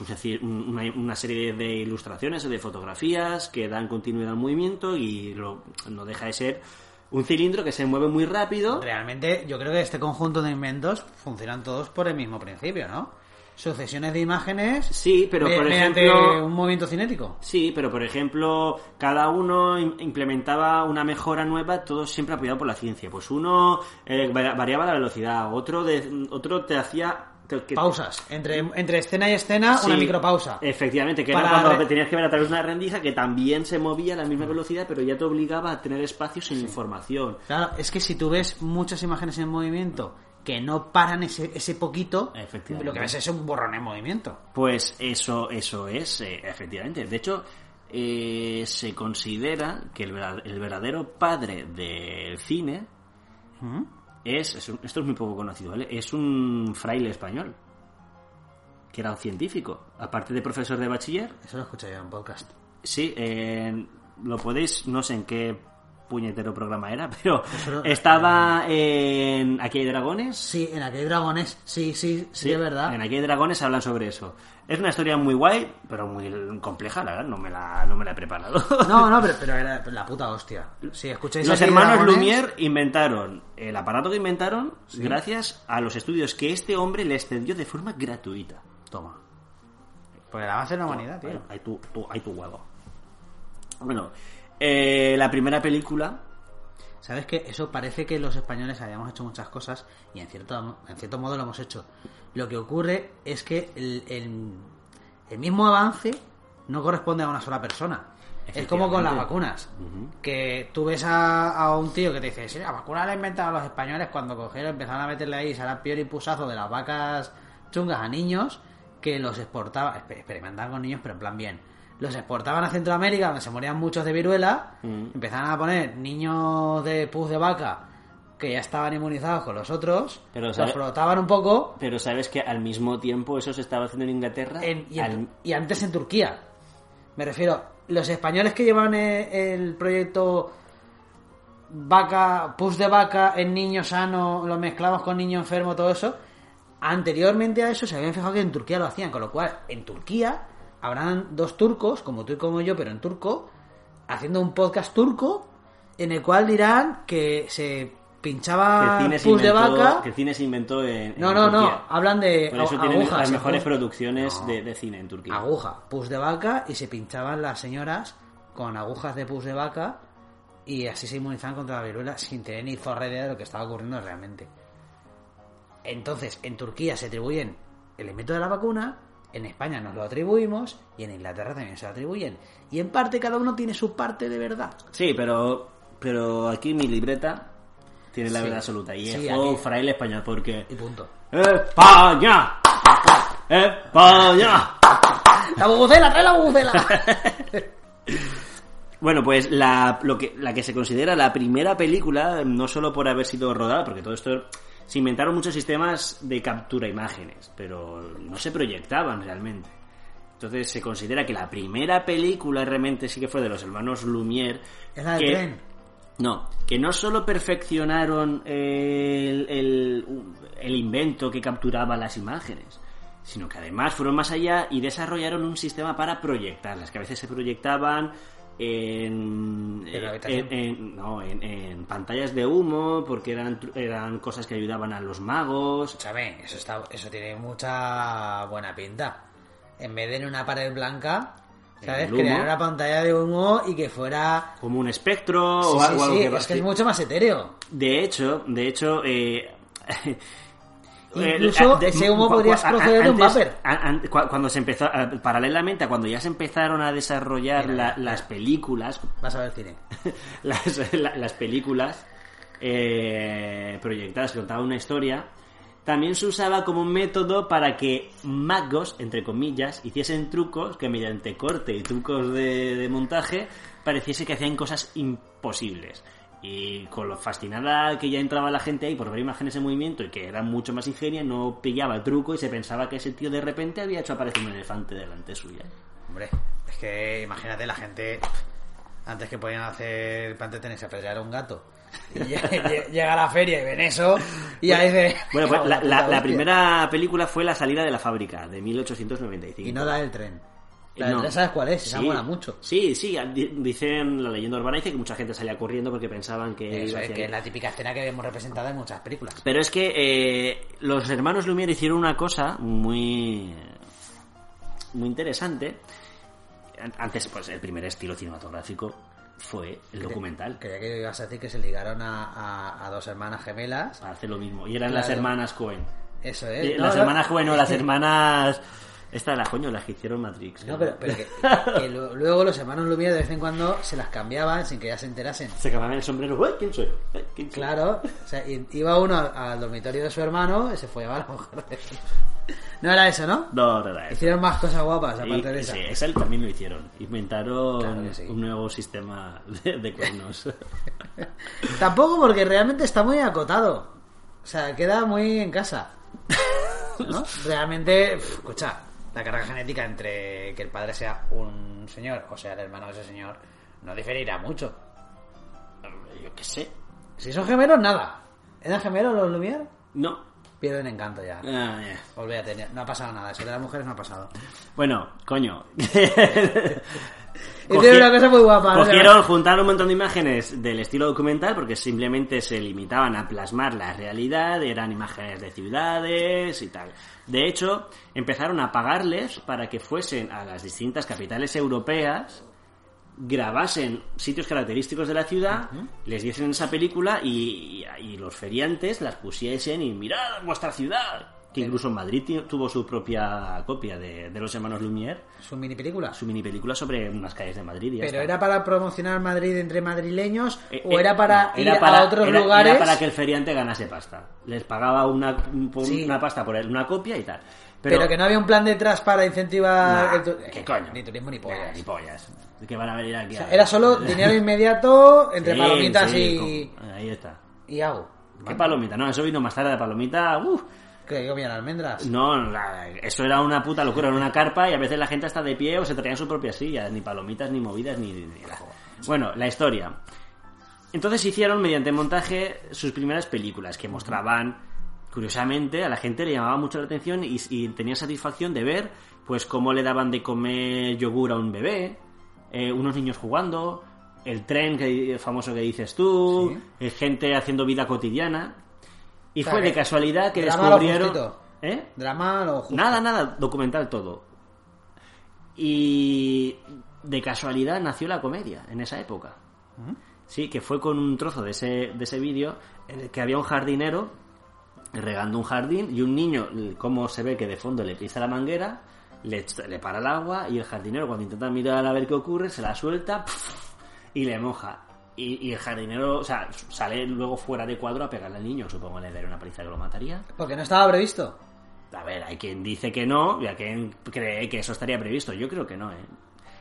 una, una serie de ilustraciones o de fotografías que dan continuidad al movimiento y lo, no deja de ser un cilindro que se mueve muy rápido. Realmente, yo creo que este conjunto de inventos funcionan todos por el mismo principio, ¿no? Sucesiones de imágenes Sí, pero por ejemplo... un movimiento cinético. Sí, pero por ejemplo, cada uno im- implementaba una mejora nueva, todo siempre apoyado por la ciencia. Pues uno eh, va- variaba la velocidad, otro de, otro te hacía que- Pausas. Entre, entre escena y escena, una micropausa. Efectivamente, que Para era cuando tenías que ver a través de una rendija que también se movía a la misma velocidad, pero ya te obligaba a tener espacio sin información. Claro, es que si tú ves muchas imágenes en movimiento que no paran ese, ese poquito, Efectivamente. lo que ves es un borrón en movimiento. Pues eso, eso es, eh, efectivamente. De hecho, eh, se considera que el, verdadero padre del cine es, es un- esto es muy poco conocido, ¿vale? Es un fraile español, que era un científico, aparte de profesor de bachiller. Eso lo escuché yo en podcast. Sí, eh, lo podéis, no sé en qué puñetero programa era, pero lo- estaba en Aquí hay dragones. Sí, en aquel dragones, sí, sí, sí, es verdad. En Aquí hay dragones hablan sobre eso. Es una historia muy guay, pero muy compleja, la verdad, no me la, no me la he preparado. No, no, pero, pero era la puta hostia. Si escucháis Los Aquí hay hermanos dragones- Lumière inventaron el aparato que inventaron gracias a los estudios que este hombre les cedió de forma gratuita. Toma. Pues la base de la humanidad, tío. Hay tu, tu- hay tu huevo. Bueno, eh, la primera película ¿Sabes qué? Eso parece que los españoles habíamos hecho muchas cosas y en cierto, en cierto modo lo hemos hecho. Lo que ocurre es que el, el- el mismo avance no corresponde a una sola persona. Es como con las vacunas. Que tú ves a, a un tío que te dice, sí, la vacuna la inventaron los españoles cuando cogieron, empezaron a meterle ahí sarampión y pusazo de las vacas chungas a niños que los exportaban, exper- experimentaban con niños, pero en plan bien. Los exportaban a Centroamérica, donde se morían muchos de viruela, empezaban a poner niños de pus de vaca que ya estaban inmunizados con los otros, Pero, los ¿sabe- frotaban un poco, Pero sabes que al mismo tiempo eso se estaba haciendo en Inglaterra. en- y, en- al- y antes en Turquía. Me refiero, los españoles que llevan eh, el proyecto vaca, pus de vaca en niño sano, lo mezclamos con niño enfermo, todo eso, anteriormente a eso se habían fijado que en Turquía lo hacían, con lo cual en Turquía habrán dos turcos, como tú y como yo, pero en turco, haciendo un podcast turco en el cual dirán que se pinchaba pus de vaca. que cine se inventó en, No, en no, no, hablan de Por eso tienen las mejores producciones No. de, de cine en Turquía. aguja, pus de vaca y se pinchaban las señoras con agujas de pus de vaca y así se inmunizaban contra la viruela sin tener ni zorra idea de lo que estaba ocurriendo realmente. Entonces, en Turquía se atribuyen el invento de la vacuna, en España nos lo atribuimos y en Inglaterra también se lo atribuyen. Y en parte cada uno tiene su parte de verdad. Sí, pero, pero aquí mi libreta tiene la Sí. verdad absoluta. Y Sí, es aquí- fraile español porque... Y punto. ¡España! ¡España! ¡La bubucela! ¡Trae la bubucela! Bueno, pues la, lo que, la que se considera la primera película, no solo por haber sido rodada, porque todo esto se inventaron muchos sistemas de captura de imágenes, pero no se proyectaban realmente. Entonces se considera que la primera película realmente sí que fue de los hermanos Lumière. es la del que- tren. No, que no solo perfeccionaron el, el, el invento que capturaba las imágenes, sino que además fueron más allá y desarrollaron un sistema para proyectarlas, que a veces se proyectaban en, ¿En en- no, en, en pantallas de humo, porque eran, eran cosas que ayudaban a los magos. Escúchame, eso, está, eso tiene mucha buena pinta. En vez de en una pared blanca, ¿sabes? Crear una pantalla de humo y que fuera... Como un espectro Sí, o sí, algo sí, que es que es mucho más etéreo. De hecho, de hecho, eh, Incluso eh, ese humo podrías proceder de un vapor. Cuando se empezó, paralelamente a cuando ya se empezaron a desarrollar Mira, la- mira. las películas, Vas a ver cine. las, la- las películas eh, proyectadas que contaban una historia, también se usaba como un método para que magos, entre comillas, hiciesen trucos que mediante corte y trucos de, de montaje pareciese que hacían cosas imposibles. Y con lo fascinada que ya entraba la gente ahí por ver imágenes en movimiento y que era mucho más ingenia, no pillaba el truco y se pensaba que ese tío de repente había hecho aparecer un elefante delante suya. Hombre, es que imagínate la gente... Antes que podían hacer antes tenéis que a un gato. Y lle- lle- llega a la feria y ven eso y ahí dice... Bueno, pues la, la- primera película fue La salida de la fábrica, de 1895. Y no da el tren. La tren sabes cuál es, esa mola mucho. Sí, sí, di- dicen, la leyenda urbana dice que mucha gente salía corriendo porque pensaban que Eso iba es, que es la típica escena que vemos representada en muchas películas. Pero es que eh, los hermanos Lumière hicieron una cosa muy muy interesante. An- Antes, pues el primer estilo cinematográfico fue el documental. Creía que ibas a decir que se ligaron a, a- a dos hermanas gemelas. Hace lo mismo. Y eran Claro. las hermanas Cohen. Eso Eh, es. las no, hermanas Cohen, no, es las hermanas... Esta la coño, las que hicieron Matrix. No, pero, pero que, luego los hermanos Lumière de vez en cuando se las cambiaban sin que ya se enterasen. Se cambiaban el sombrero. "Uy, ¿Quién soy? ¿quién soy?". Claro, o sea, iba uno al, dormitorio de su hermano y se fue a la mujer de No era eso, ¿no? No, no era eso. Hicieron más cosas guapas Y- aparte de esa. sí, esa también lo hicieron. Inventaron Claro que sí. un nuevo sistema de, de cuernos. Tampoco porque realmente está muy acotado. O sea, queda muy en casa. ¿No? Realmente, pf, escucha, la carga genética entre que el padre sea un señor o sea el hermano de ese señor no diferirá mucho. Yo qué sé. Si son gemelos, nada. ¿Eran gemelos los Lumière? No. Pierden encanto ya. Ah, ya. Olvídate, no ha pasado nada. Eso de las mujeres no ha pasado. Bueno, coño. Y tiene una cosa muy guapa. ¿no? Cogieron, juntaron un montón de imágenes del estilo documental porque simplemente se limitaban a plasmar la realidad, eran imágenes de ciudades y tal. De hecho, empezaron a pagarles para que fuesen a las distintas capitales europeas, grabasen sitios característicos de la ciudad, les diesen esa película y, y los feriantes las pusiesen y mirad vuestra ciudad. Que incluso en Madrid tuvo su propia copia de, de los hermanos Lumière, Su mini película. su mini película sobre unas calles de Madrid. y ya ¿Pero está. era para promocionar Madrid entre madrileños Eh, o eh, era para no, ir era para- a otros era- lugares? Era para que el feriante ganase pasta. Les pagaba una, un- por Sí. una pasta por una copia y tal. pero... que no había un plan detrás para incentivar... Nah, el tu- ¿Qué coño? Ni turismo ni Nah, pollas. ni pollas. Que van a venir aquí. O sea, a- era solo dinero inmediato entre Sí, palomitas sí, y, Ahí está. y agua. ¿Qué palomita? No, eso vino más tarde de palomita. Uf, Que comían almendras. no, la- eso era una puta locura, era una carpa y a veces la gente está de pie o se traían su propia silla. Ni palomitas, ni movidas, ni... ni. Bueno, la historia. Entonces hicieron mediante montaje sus primeras películas que mostraban, curiosamente, a la gente le llamaba mucho la atención y, y tenía satisfacción de ver pues cómo le daban de comer yogur a un bebé, eh, unos niños jugando, el tren que, famoso que dices tú, eh, gente haciendo vida cotidiana. Y O sea, fue de casualidad que drama lo descubrieron... justito. ¿Eh? Drama lo justo. Nada, nada, documental todo. Y de casualidad nació la comedia en esa época. Sí, que fue con un trozo de ese, de ese vídeo en el que había un jardinero regando un jardín y un niño, como se ve que de fondo le pisa la manguera, le, le para el agua y el jardinero cuando intenta mirar a ver qué ocurre se la suelta y le moja. Y, y el jardinero, o sea, sale luego fuera de cuadro a pegarle al niño. Supongo le daría una paliza que lo mataría. Porque no estaba previsto. A ver, hay quien dice que no y hay quien cree que eso estaría previsto. Yo creo que no, ¿eh?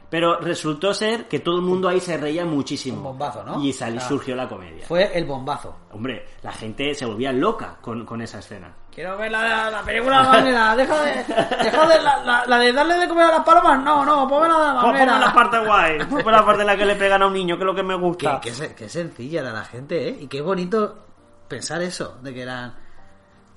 Pero resultó ser que todo el mundo ahí se reía muchísimo. Un bombazo, ¿no? Y Ah. surgió la comedia. Fue el bombazo. Hombre, la gente se volvía loca con, con esa escena. Quiero ver la, la película de la manera. Deja de, deja de la, la- la de darle de comer a las palomas. No, no, ponme la de la Ponme la parte guay, ponme la parte en la que le pegan a un niño, que es lo que me Qué, gusta. qué se- qué sencilla era la gente, ¿eh? Y qué bonito pensar eso, de que eran...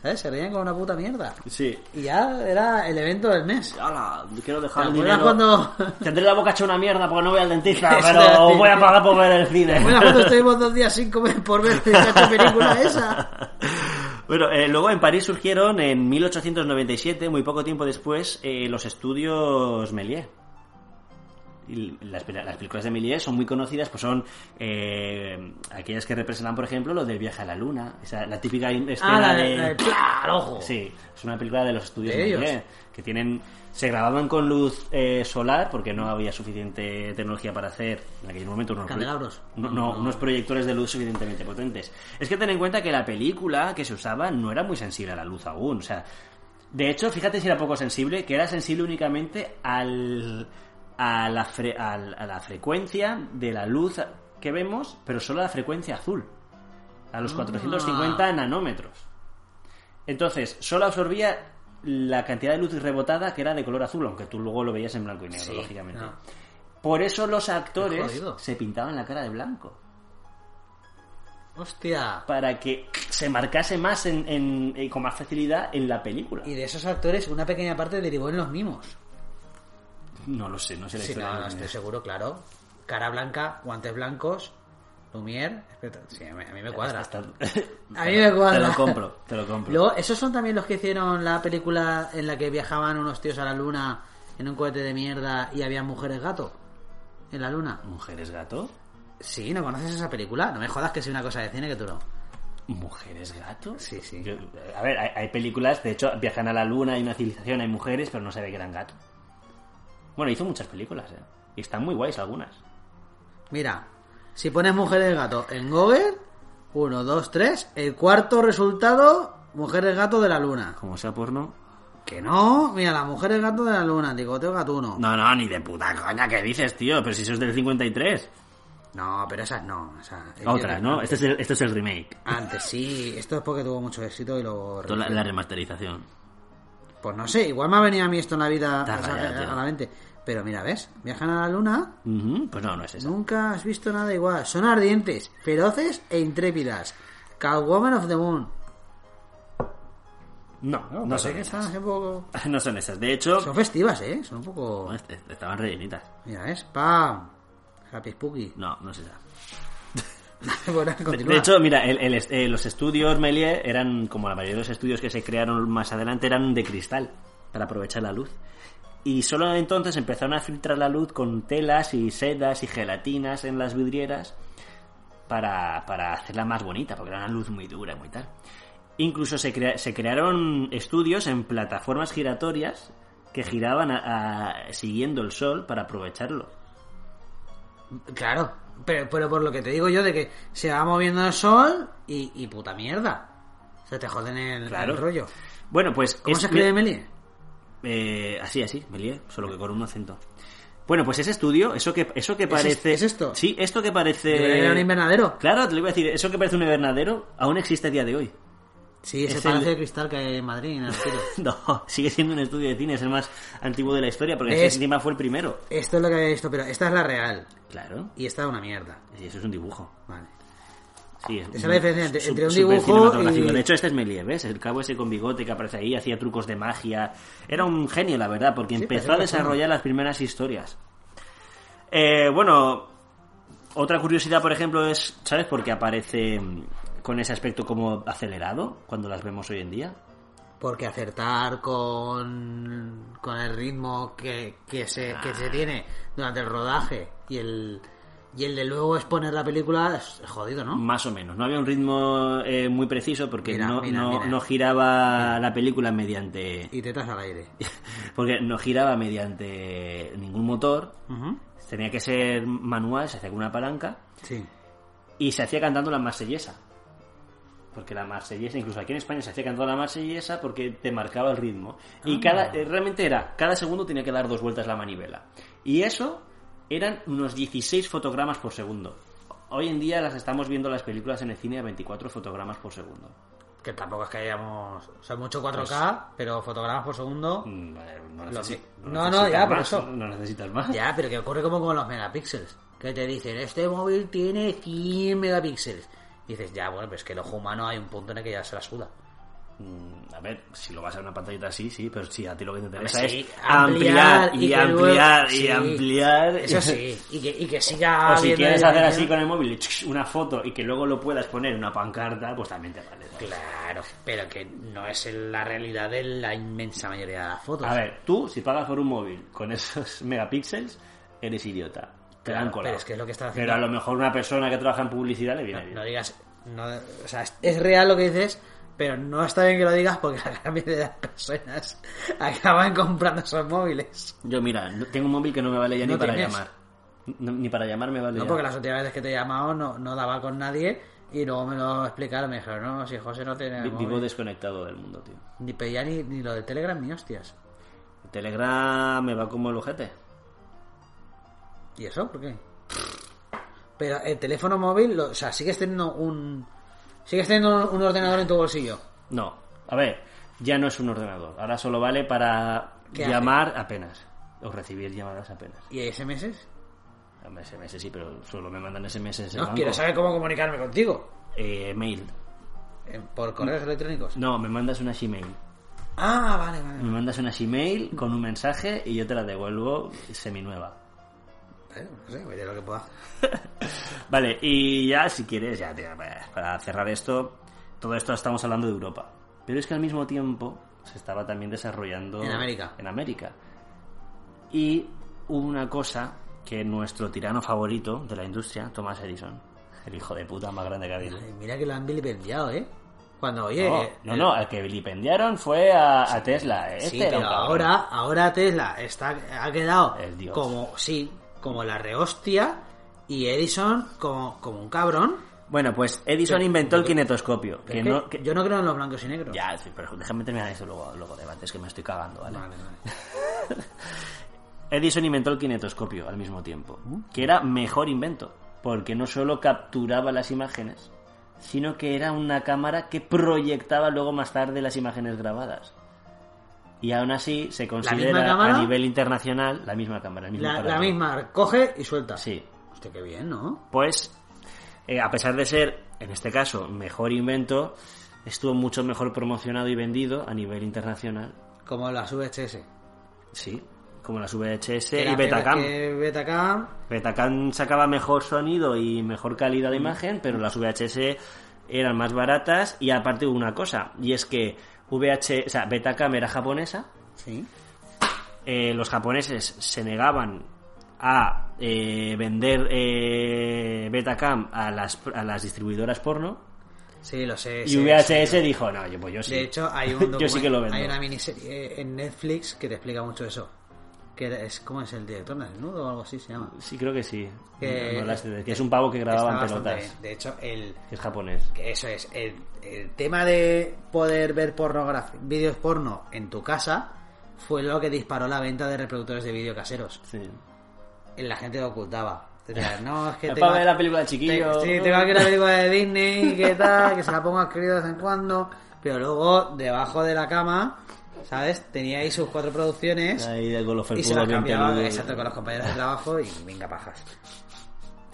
¿Sabes? Se reían con una puta mierda. Sí. Y ya era el evento del mes. Hala, quiero dejar ¿Te el dinero. cuando- Tendré la boca hecha una mierda porque no voy al dentista, pero voy a pagar por ver el cine. Bueno, cuando estuvimos dos días sin comer por ver esta película esa. Bueno, eh, luego en París surgieron en 1897, muy poco tiempo después, eh, los estudios Méliès. Las, las películas de Méliès son muy conocidas, pues son eh, aquellas que representan, por ejemplo, lo del viaje a la luna, esa, la típica in- escena Ah, la, de... de al ojo. Sí, es una película de los estudios De. Méliès, que tienen se grababan con luz eh, solar porque no había suficiente tecnología para hacer en aquel momento unos, proye- Candelabros. no, no, unos proyectores de luz suficientemente potentes. Es que ten en cuenta que la película que se usaba no era muy sensible a la luz aún, o sea, de hecho, fíjate si era poco sensible, que era sensible únicamente al, a, la fre- a la frecuencia de la luz que vemos, pero solo a la frecuencia azul, a los 450 nanómetros. Entonces, solo absorbía la cantidad de luz rebotada que era de color azul, aunque tú luego lo veías en blanco y negro, Sí, lógicamente. no. Por eso los actores se pintaban la cara de blanco. Hostia. Para que se marcase más en, en- eh, con más facilidad en la película. Y de esos actores, una pequeña parte derivó en los mimos. No lo sé, no sé la Sí, historia. no, no, estoy seguro, claro. Cara blanca, guantes blancos, Lumière. espera, Sí, a mí, a mí me cuadra. Está- A mí me cuadra. Te lo compro, te lo compro. Luego, esos son también los que hicieron la película en la que viajaban unos tíos a la luna en un cohete de mierda y había mujeres gato en la luna. ¿Mujeres gato? Sí, ¿no conoces esa película? No me jodas que es una cosa de cine que tú no. ¿Mujeres gato? Sí, sí. Yo- a ver, hay, hay películas, de hecho, viajan a la luna, hay una civilización, hay mujeres, pero no se ve que eran gato. Bueno, hizo muchas películas, ¿eh? Y están muy guays algunas. Mira, si pones mujeres gato en Google, uno, dos, tres, el cuarto resultado, mujeres gato de la luna. Como sea porno. Que no, mira, las mujeres gato de la luna, digo, tengo gatuno. No, no, ni de puta coña, ¿qué dices, tío? Pero si eso es del 53. No, pero esas no. o sea, Otra, ¿no? Este es el, este es el remake. antes sí, esto es porque tuvo mucho éxito y luego... La, la remasterización. Pues no sé, igual me ha venido a mí esto en la vida o sea, a, la mente. Pero mira, ¿ves? Viajan a la luna, Pues no, no es esa. nunca has visto nada igual. Son ardientes, feroces e intrépidas. Catwoman of the Moon. No, no, No son esas. poco... No son esas. De hecho, Son festivas, ¿eh? Son un poco... este- estaban rellenitas. Mira, ¿ves? ¡Pam! Happy Spooky. No, no es esa. bueno, De, hecho, mira, el- el eh, los estudios Méliès eran, como la mayoría de los estudios que se crearon más adelante, eran de cristal, para aprovechar la luz. Y solo entonces empezaron a filtrar la luz con telas y sedas y gelatinas en las vidrieras para, para hacerla más bonita, porque era una luz muy dura, muy tal. Incluso se, crea- se crearon estudios en plataformas giratorias que giraban a- a- siguiendo el sol para aprovecharlo. Claro, pero, pero por lo que te digo yo de que se va moviendo el sol y, y puta mierda. Se te joden el, Claro. el rollo. Bueno, pues... ¿Cómo es- se escribe Melie? Eh, así, así, Méliès, solo que con un acento. Bueno, pues ese estudio, eso que, eso que es- parece... es esto? Sí, esto que parece... Debería ir a un invernadero. Claro, te lo iba a decir, eso que parece un invernadero aún existe a día de hoy. Sí, ese Es palacio el- de cristal que hay en Madrid, en el. No, sigue siendo un estudio de cine, es el más antiguo de la historia, porque ese encima fue el primero. Esto es lo que había visto, pero esta es la real. Claro, Y esta es una mierda. y eso es un dibujo. Vale. Sí, es Esa es la diferencia entre- un dibujo y- De hecho, este es Méliès, ¿ves? El cabo ese con bigote que aparece ahí, hacía trucos de magia. Era un genio, la verdad, porque Sí, empezó a desarrollar las primeras historias. Eh, bueno, otra curiosidad, por ejemplo, es, ¿sabes por qué aparece mm, con ese aspecto como acelerado cuando las vemos hoy en día? Porque acertar con, con el ritmo que, que, se, que se tiene durante el rodaje y el, y el de luego exponer la película es jodido, ¿no? Más o menos. No había un ritmo eh, muy preciso porque Mira, no, mira, no- mira. no giraba la película mediante... Y tetas al aire. Porque no giraba mediante ningún motor. Tenía que ser manual, se hacía con una palanca. Sí. Y se hacía cantando la marsellesa. Porque la marsellesa, incluso aquí en España se hacía cantando la marsellesa porque te marcaba el ritmo. Y Ah. cada, eh, realmente era, cada segundo tenía que dar dos vueltas la manivela. Y eso eran unos 16 fotogramas por segundo. Hoy en día las estamos viendo las películas en el cine a 24 fotogramas por segundo. Que tampoco es que hayamos... O sea, mucho 4K, pero fotogramas por segundo... Mm, No, no no, no, ya, por más, eso. No necesitas más. Ya, pero que ocurre como con los megapíxeles. Que te dicen, este móvil tiene 100 megapíxeles. Y dices, ya, bueno, pues que el ojo humano hay un punto en el que ya se la suda. Mm, A ver, si lo vas a una pantallita así, sí, pero sí, a ti lo que te interesa sí, es ampliar, y, ampliar luego- y sí, ampliar. Eso sí, y que, y que siga O si quieres hacer así con el móvil una foto y que luego lo puedas poner en una pancarta, pues también te vale. Claro, pero que no es la realidad de la inmensa mayoría de las fotos. A ver, tú, si pagas por un móvil con esos megapíxeles, eres idiota. Te Claro, colado. pero es que es lo que está haciendo. Pero a lo mejor una persona que trabaja en publicidad le viene no, bien. no digas, no, o sea, es real lo que dices, pero no está bien que lo digas porque la gran mayoría de las personas acaban comprando esos móviles. Yo, mira, tengo un móvil que no me vale ya No ni para tienes. llamar. No- ni para llamar me vale No, ya. porque las últimas veces que te he llamado no, no daba con nadie y luego me lo explicaron, me dijeron, no, si José no tiene Vi- móvil". Vivo desconectado del mundo, tío. ni pedía ni, ni lo de Telegram ni hostias. Telegram me va como el ojete. ¿Y eso? ¿Por qué? Pero el teléfono móvil, lo- o sea, sigues teniendo un... Sigues teniendo un ordenador en tu bolsillo. No, a ver, ya no es un ordenador. Ahora solo vale para ¿Qué llamar apenas. O recibir llamadas apenas. ¿Y SMS? SMS sí, pero solo me mandan SMS No, banco. quiero saber cómo comunicarme contigo. Eh, mail. Eh, ¿Por correos electrónicos? No, me mandas una Gmail. Ah, vale, vale. Me mandas una email con un mensaje y yo te la devuelvo seminueva. Eh, no sé, oye, lo que pueda. Vale, y ya si quieres, ya tío, para cerrar esto, todo esto estamos hablando de Europa. Pero es que al mismo tiempo se estaba también desarrollando En América. En América. Y hubo una cosa que nuestro tirano favorito de la industria, Thomas Edison, el hijo de puta más grande que ha habido. Mira que lo han vilipendiado, ¿eh? Cuando, oye... No, eh, no, el- no, al que vilipendiaron fue a, a Tesla. Este sí, pero ahora, ahora Tesla está, ha quedado como, sí, como la rehostia y Edison como, como un cabrón. Bueno, pues Edison Pero- inventó el kinetoscopio. Que no, que- Yo no creo en los blancos y negros. Ya, sí, pero déjame terminar eso luego, luego debates, que me estoy cagando, ¿vale? Vale, vale. Edison inventó el kinetoscopio al mismo tiempo, que era mejor invento, porque no solo capturaba las imágenes, sino que era una cámara que proyectaba luego más tarde las imágenes grabadas. Y aún así se considera cámara? a nivel internacional la misma cámara, el mismo La, misma, coge y suelta. Sí. Hostia, qué bien, ¿no? Pues, eh, a pesar de ser, en este caso, mejor invento, estuvo mucho mejor promocionado y vendido a nivel internacional. Como las VHS. Sí, como las VHS Era y Betacam. Betacam, Betacam sacaba mejor sonido y mejor calidad de imagen, pero las VHS eran más baratas y aparte hubo una cosa, y es que VH, o sea, Betacam era japonesa, sí. eh, los japoneses se negaban a eh, vender eh, Betacam a las, a las distribuidoras porno Sí, lo sé. y sí, VHS sí. dijo, no, yo, pues yo sí. De hecho, hay un yo sí que lo vendo. Hay una miniserie en Netflix que te explica mucho eso. Que es, ¿Cómo es el director? ¿Desnudo o algo así se llama? Sí, creo que sí. Que- No, no las- que es un pavo que grababa en pelotas. bien. De hecho, el, que Es japonés. que eso es. El, el tema de poder ver pornografía, vídeos porno en tu casa fue lo que disparó la venta de reproductores de vídeo caseros. Sí. La gente lo ocultaba. No, es que tengo- para ver la película de chiquillo. te- Sí, tengo aquí la película de Disney, que tal, que se la pongo a escribir de vez en cuando. Pero luego, debajo de la cama, ¿sabes? Tenía ahí sus cuatro producciones. Ahí con los Y se las cambiaba exacto, con los compañeros de trabajo y venga pajas.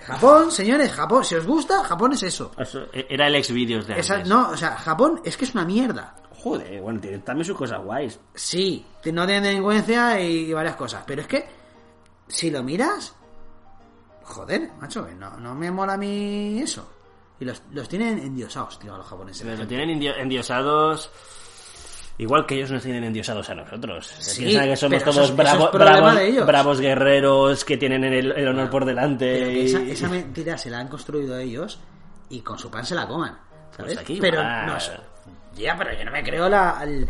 Japón, señores, Japón, si os gusta, Japón es eso. Eso, e- era el ex vídeos de antes. Esa- no, o sea, Japón es que es una mierda. Joder, bueno, tiene también sus cosas guays. Sí, no tiene delincuencia y varias cosas, pero es que si lo miras, joder, macho, no, no me mola a mí eso. Y los, los tienen endiosados, tío, a los japoneses. Pero lo tienen endiosados. Igual que ellos nos tienen endiosados a nosotros. Sí, Piensan que somos todos bravos, bravos, guerreros que tienen el, el honor por delante. Y- esa, esa mentira se la han construido ellos y con su pan se la coman. ¿Sabes? Pues aquí pero no. Ya, pero yo no me creo la. el-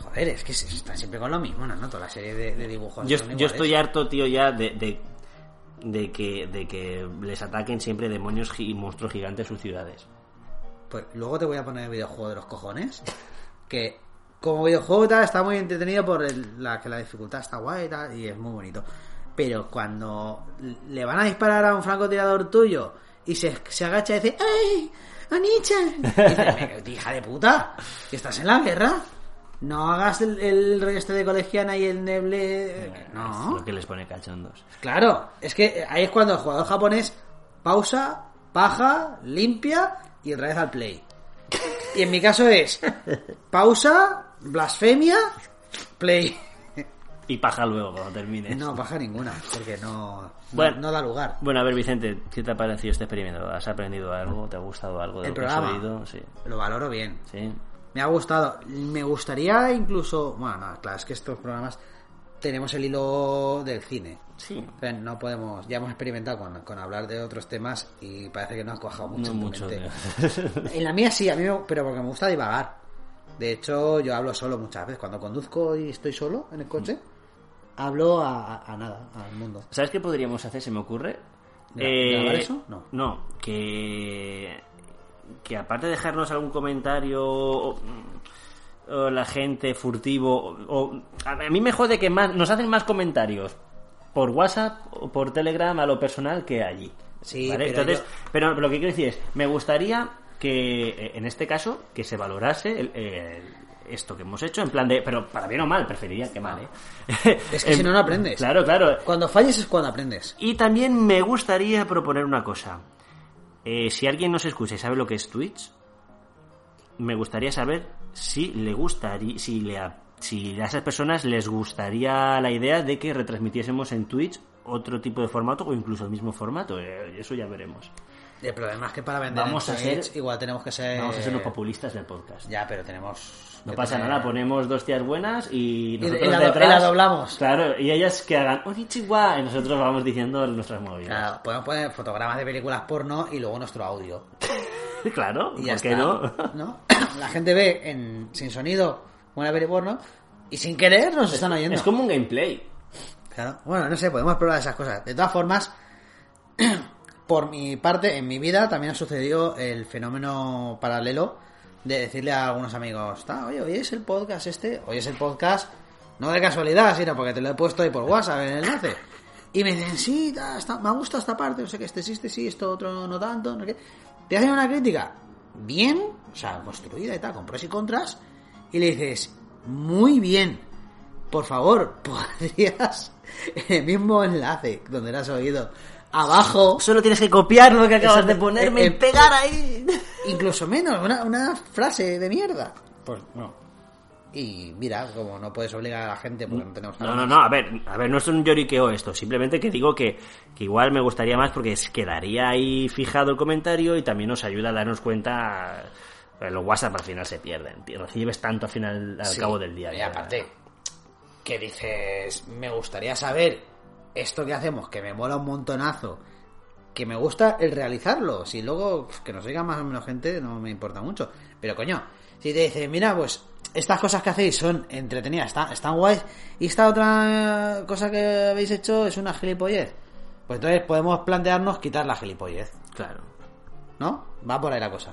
Joder, es que se- están siempre con lo mismo, ¿no? Toda la serie de, de dibujos. Yo, estoy harto, tío, ya de, de, de que, de que les ataquen siempre demonios y monstruos gigantes sus ciudades. Pues luego te voy a poner el videojuego de los cojones. Que como videojuego tal está muy entretenido por el- la que la dificultad está guay y tal, y es muy bonito. Pero cuando le van a disparar a un francotirador tuyo y se, se agacha y dice ¡Ay! ¡Anichan! Y dices, "Me- hija de puta, que estás en la guerra. No hagas el, el este de colegiana y el neble. Es No. lo que les pone cachondos. Claro, es que ahí es cuando el jugador japonés pausa, paja, limpia y otra vez al play. Y en mi caso es pausa, blasfemia, play. Y paja luego cuando termine. No, paja ninguna, porque no, no, Bueno. no da lugar. Bueno, a ver, Vicente, ¿qué te ha parecido este experimento? ¿Has aprendido algo? ¿Te ha gustado algo de El lo que has programa. oído? Sí. Lo valoro bien. Sí. Me ha gustado. Me gustaría incluso. Bueno, no, claro, es que estos programas tenemos el hilo del cine. Sí. Pero no podemos. Ya hemos experimentado con, con hablar de otros temas y parece que no ha cuajado mucho. No en tu mucho. En la mía sí, a mí pero porque me gusta divagar. De hecho, yo hablo solo muchas veces. Cuando conduzco y estoy solo en el coche, hablo a, a- nada, al mundo. ¿Sabes qué podríamos hacer? Se me ocurre. ¿Gra- grabar eso? No. No, que. Que aparte de dejarnos algún comentario. O, o la gente furtivo. O, a mí me jode que más, nos hacen más comentarios por WhatsApp o por Telegram a lo personal que allí. Sí, ¿vale? pero Entonces, yo- pero lo que quiero decir es, me gustaría que eh, en este caso que se valorase el- el- esto que hemos hecho en plan de, pero para bien o mal, preferiría que mal, ¿eh? Es que si no, no aprendes. Claro, claro. Cuando falles es cuando aprendes. Y también me gustaría proponer una cosa. Eh, si alguien nos escucha y sabe lo que es Twitch, me gustaría saber si le gustaría, si le, a- si a esas personas les gustaría la idea de que retransmitiésemos en Twitch otro tipo de formato o incluso el mismo formato. Eh, eso ya veremos. El problema es que para vender Vamos en a ser- igual tenemos que ser... Vamos a ser los populistas del podcast. Ya, pero tenemos... No pasa tener- nada, ponemos dos tías buenas y nosotros y la detrás... y la doblamos. Claro, y ellas que hagan Onichiwa y nosotros vamos diciendo nuestras movidas. Claro, podemos poner fotogramas de películas porno y luego nuestro audio. Claro, Y ya ¿por qué está, no? ¿no? La gente ve en, sin sonido una peli porno y sin querer nos están oyendo. Es como un gameplay. Claro. Bueno, no sé, podemos probar esas cosas. De todas formas, por mi parte, en mi vida también ha sucedido el fenómeno paralelo de decirle a algunos amigos, "Ta, oye, hoy es el podcast este, hoy es el podcast, no de casualidad, sino porque te lo he puesto ahí por WhatsApp en el enlace. Y me dicen, sí, ta, está- me gusta esta parte, no sé qué, este sí, este sí, esto otro no tanto, no sé qué. Te hacen una crítica bien, o sea, construida y tal, con pros y contras, y le dices, muy bien, por favor, podrías en el mismo enlace donde lo has oído, abajo, Solo tienes que copiar lo que acabas de ponerme eh, y eh, pegar ahí. incluso menos, una, una frase de mierda. Pues no. Y mira, como no puedes obligar a la gente porque no tenemos No, no, no, a ver, a ver, no es un lloriqueo esto, simplemente que digo que, que igual me gustaría más porque quedaría ahí fijado el comentario y también nos ayuda a darnos cuenta, eh, los WhatsApp al final se pierden, recibes tanto al final, al Sí, cabo del día. Y aparte, que dices, me gustaría saber esto que hacemos, que me mola un montonazo, que me gusta el realizarlo. Si luego que nos oiga más o menos gente, no me importa mucho. Pero coño, si te dicen, mira, pues estas cosas que hacéis son entretenidas, están, están guays, y esta otra cosa que habéis hecho es una gilipollez. Pues entonces podemos plantearnos quitar la gilipollez, Claro. ¿no? Va por ahí la cosa.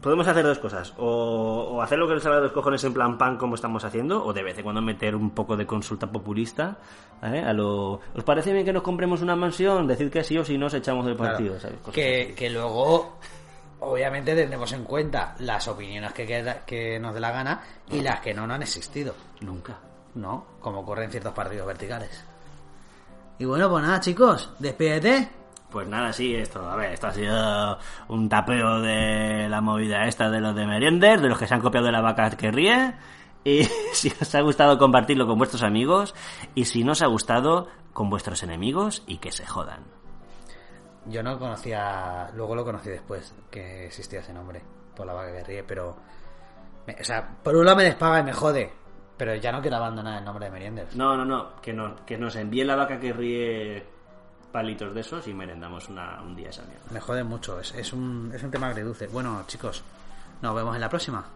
Podemos hacer dos cosas, o, o hacer lo que nos salga de los cojones en plan pan como estamos haciendo, o de vez en cuando meter un poco de consulta populista, ¿eh? A lo, ¿os parece bien que nos compremos una mansión? Decid que sí o si no, os echamos del Claro. partido, ¿sabes? Que, que luego, obviamente, tendremos en cuenta las opiniones que, queda- que nos dé la gana y las que no, no han existido. Nunca. ¿No? Como ocurre en ciertos partidos verticales. Y bueno, pues nada, chicos, despídete. Pues nada, sí, esto, a ver, esto ha sido un tapeo de la movida esta de los de merienders, de los que se han copiado de la vaca que ríe. Y si os ha gustado, compartirlo con vuestros amigos. Y si no os ha gustado, con vuestros enemigos y que se jodan. Yo no conocía, luego lo conocí después, que existía ese nombre, por la vaca que ríe, pero... me- o sea, por un lado me despaga y me jode, pero ya no quiero abandonar el nombre de Merienders. No, no, no, que, no, que nos envíe la vaca que ríe palitos de esos y merendamos una, un día esa mierda. Me jode mucho, es, es, un, es un tema agridulce. Bueno, chicos, nos vemos en la próxima.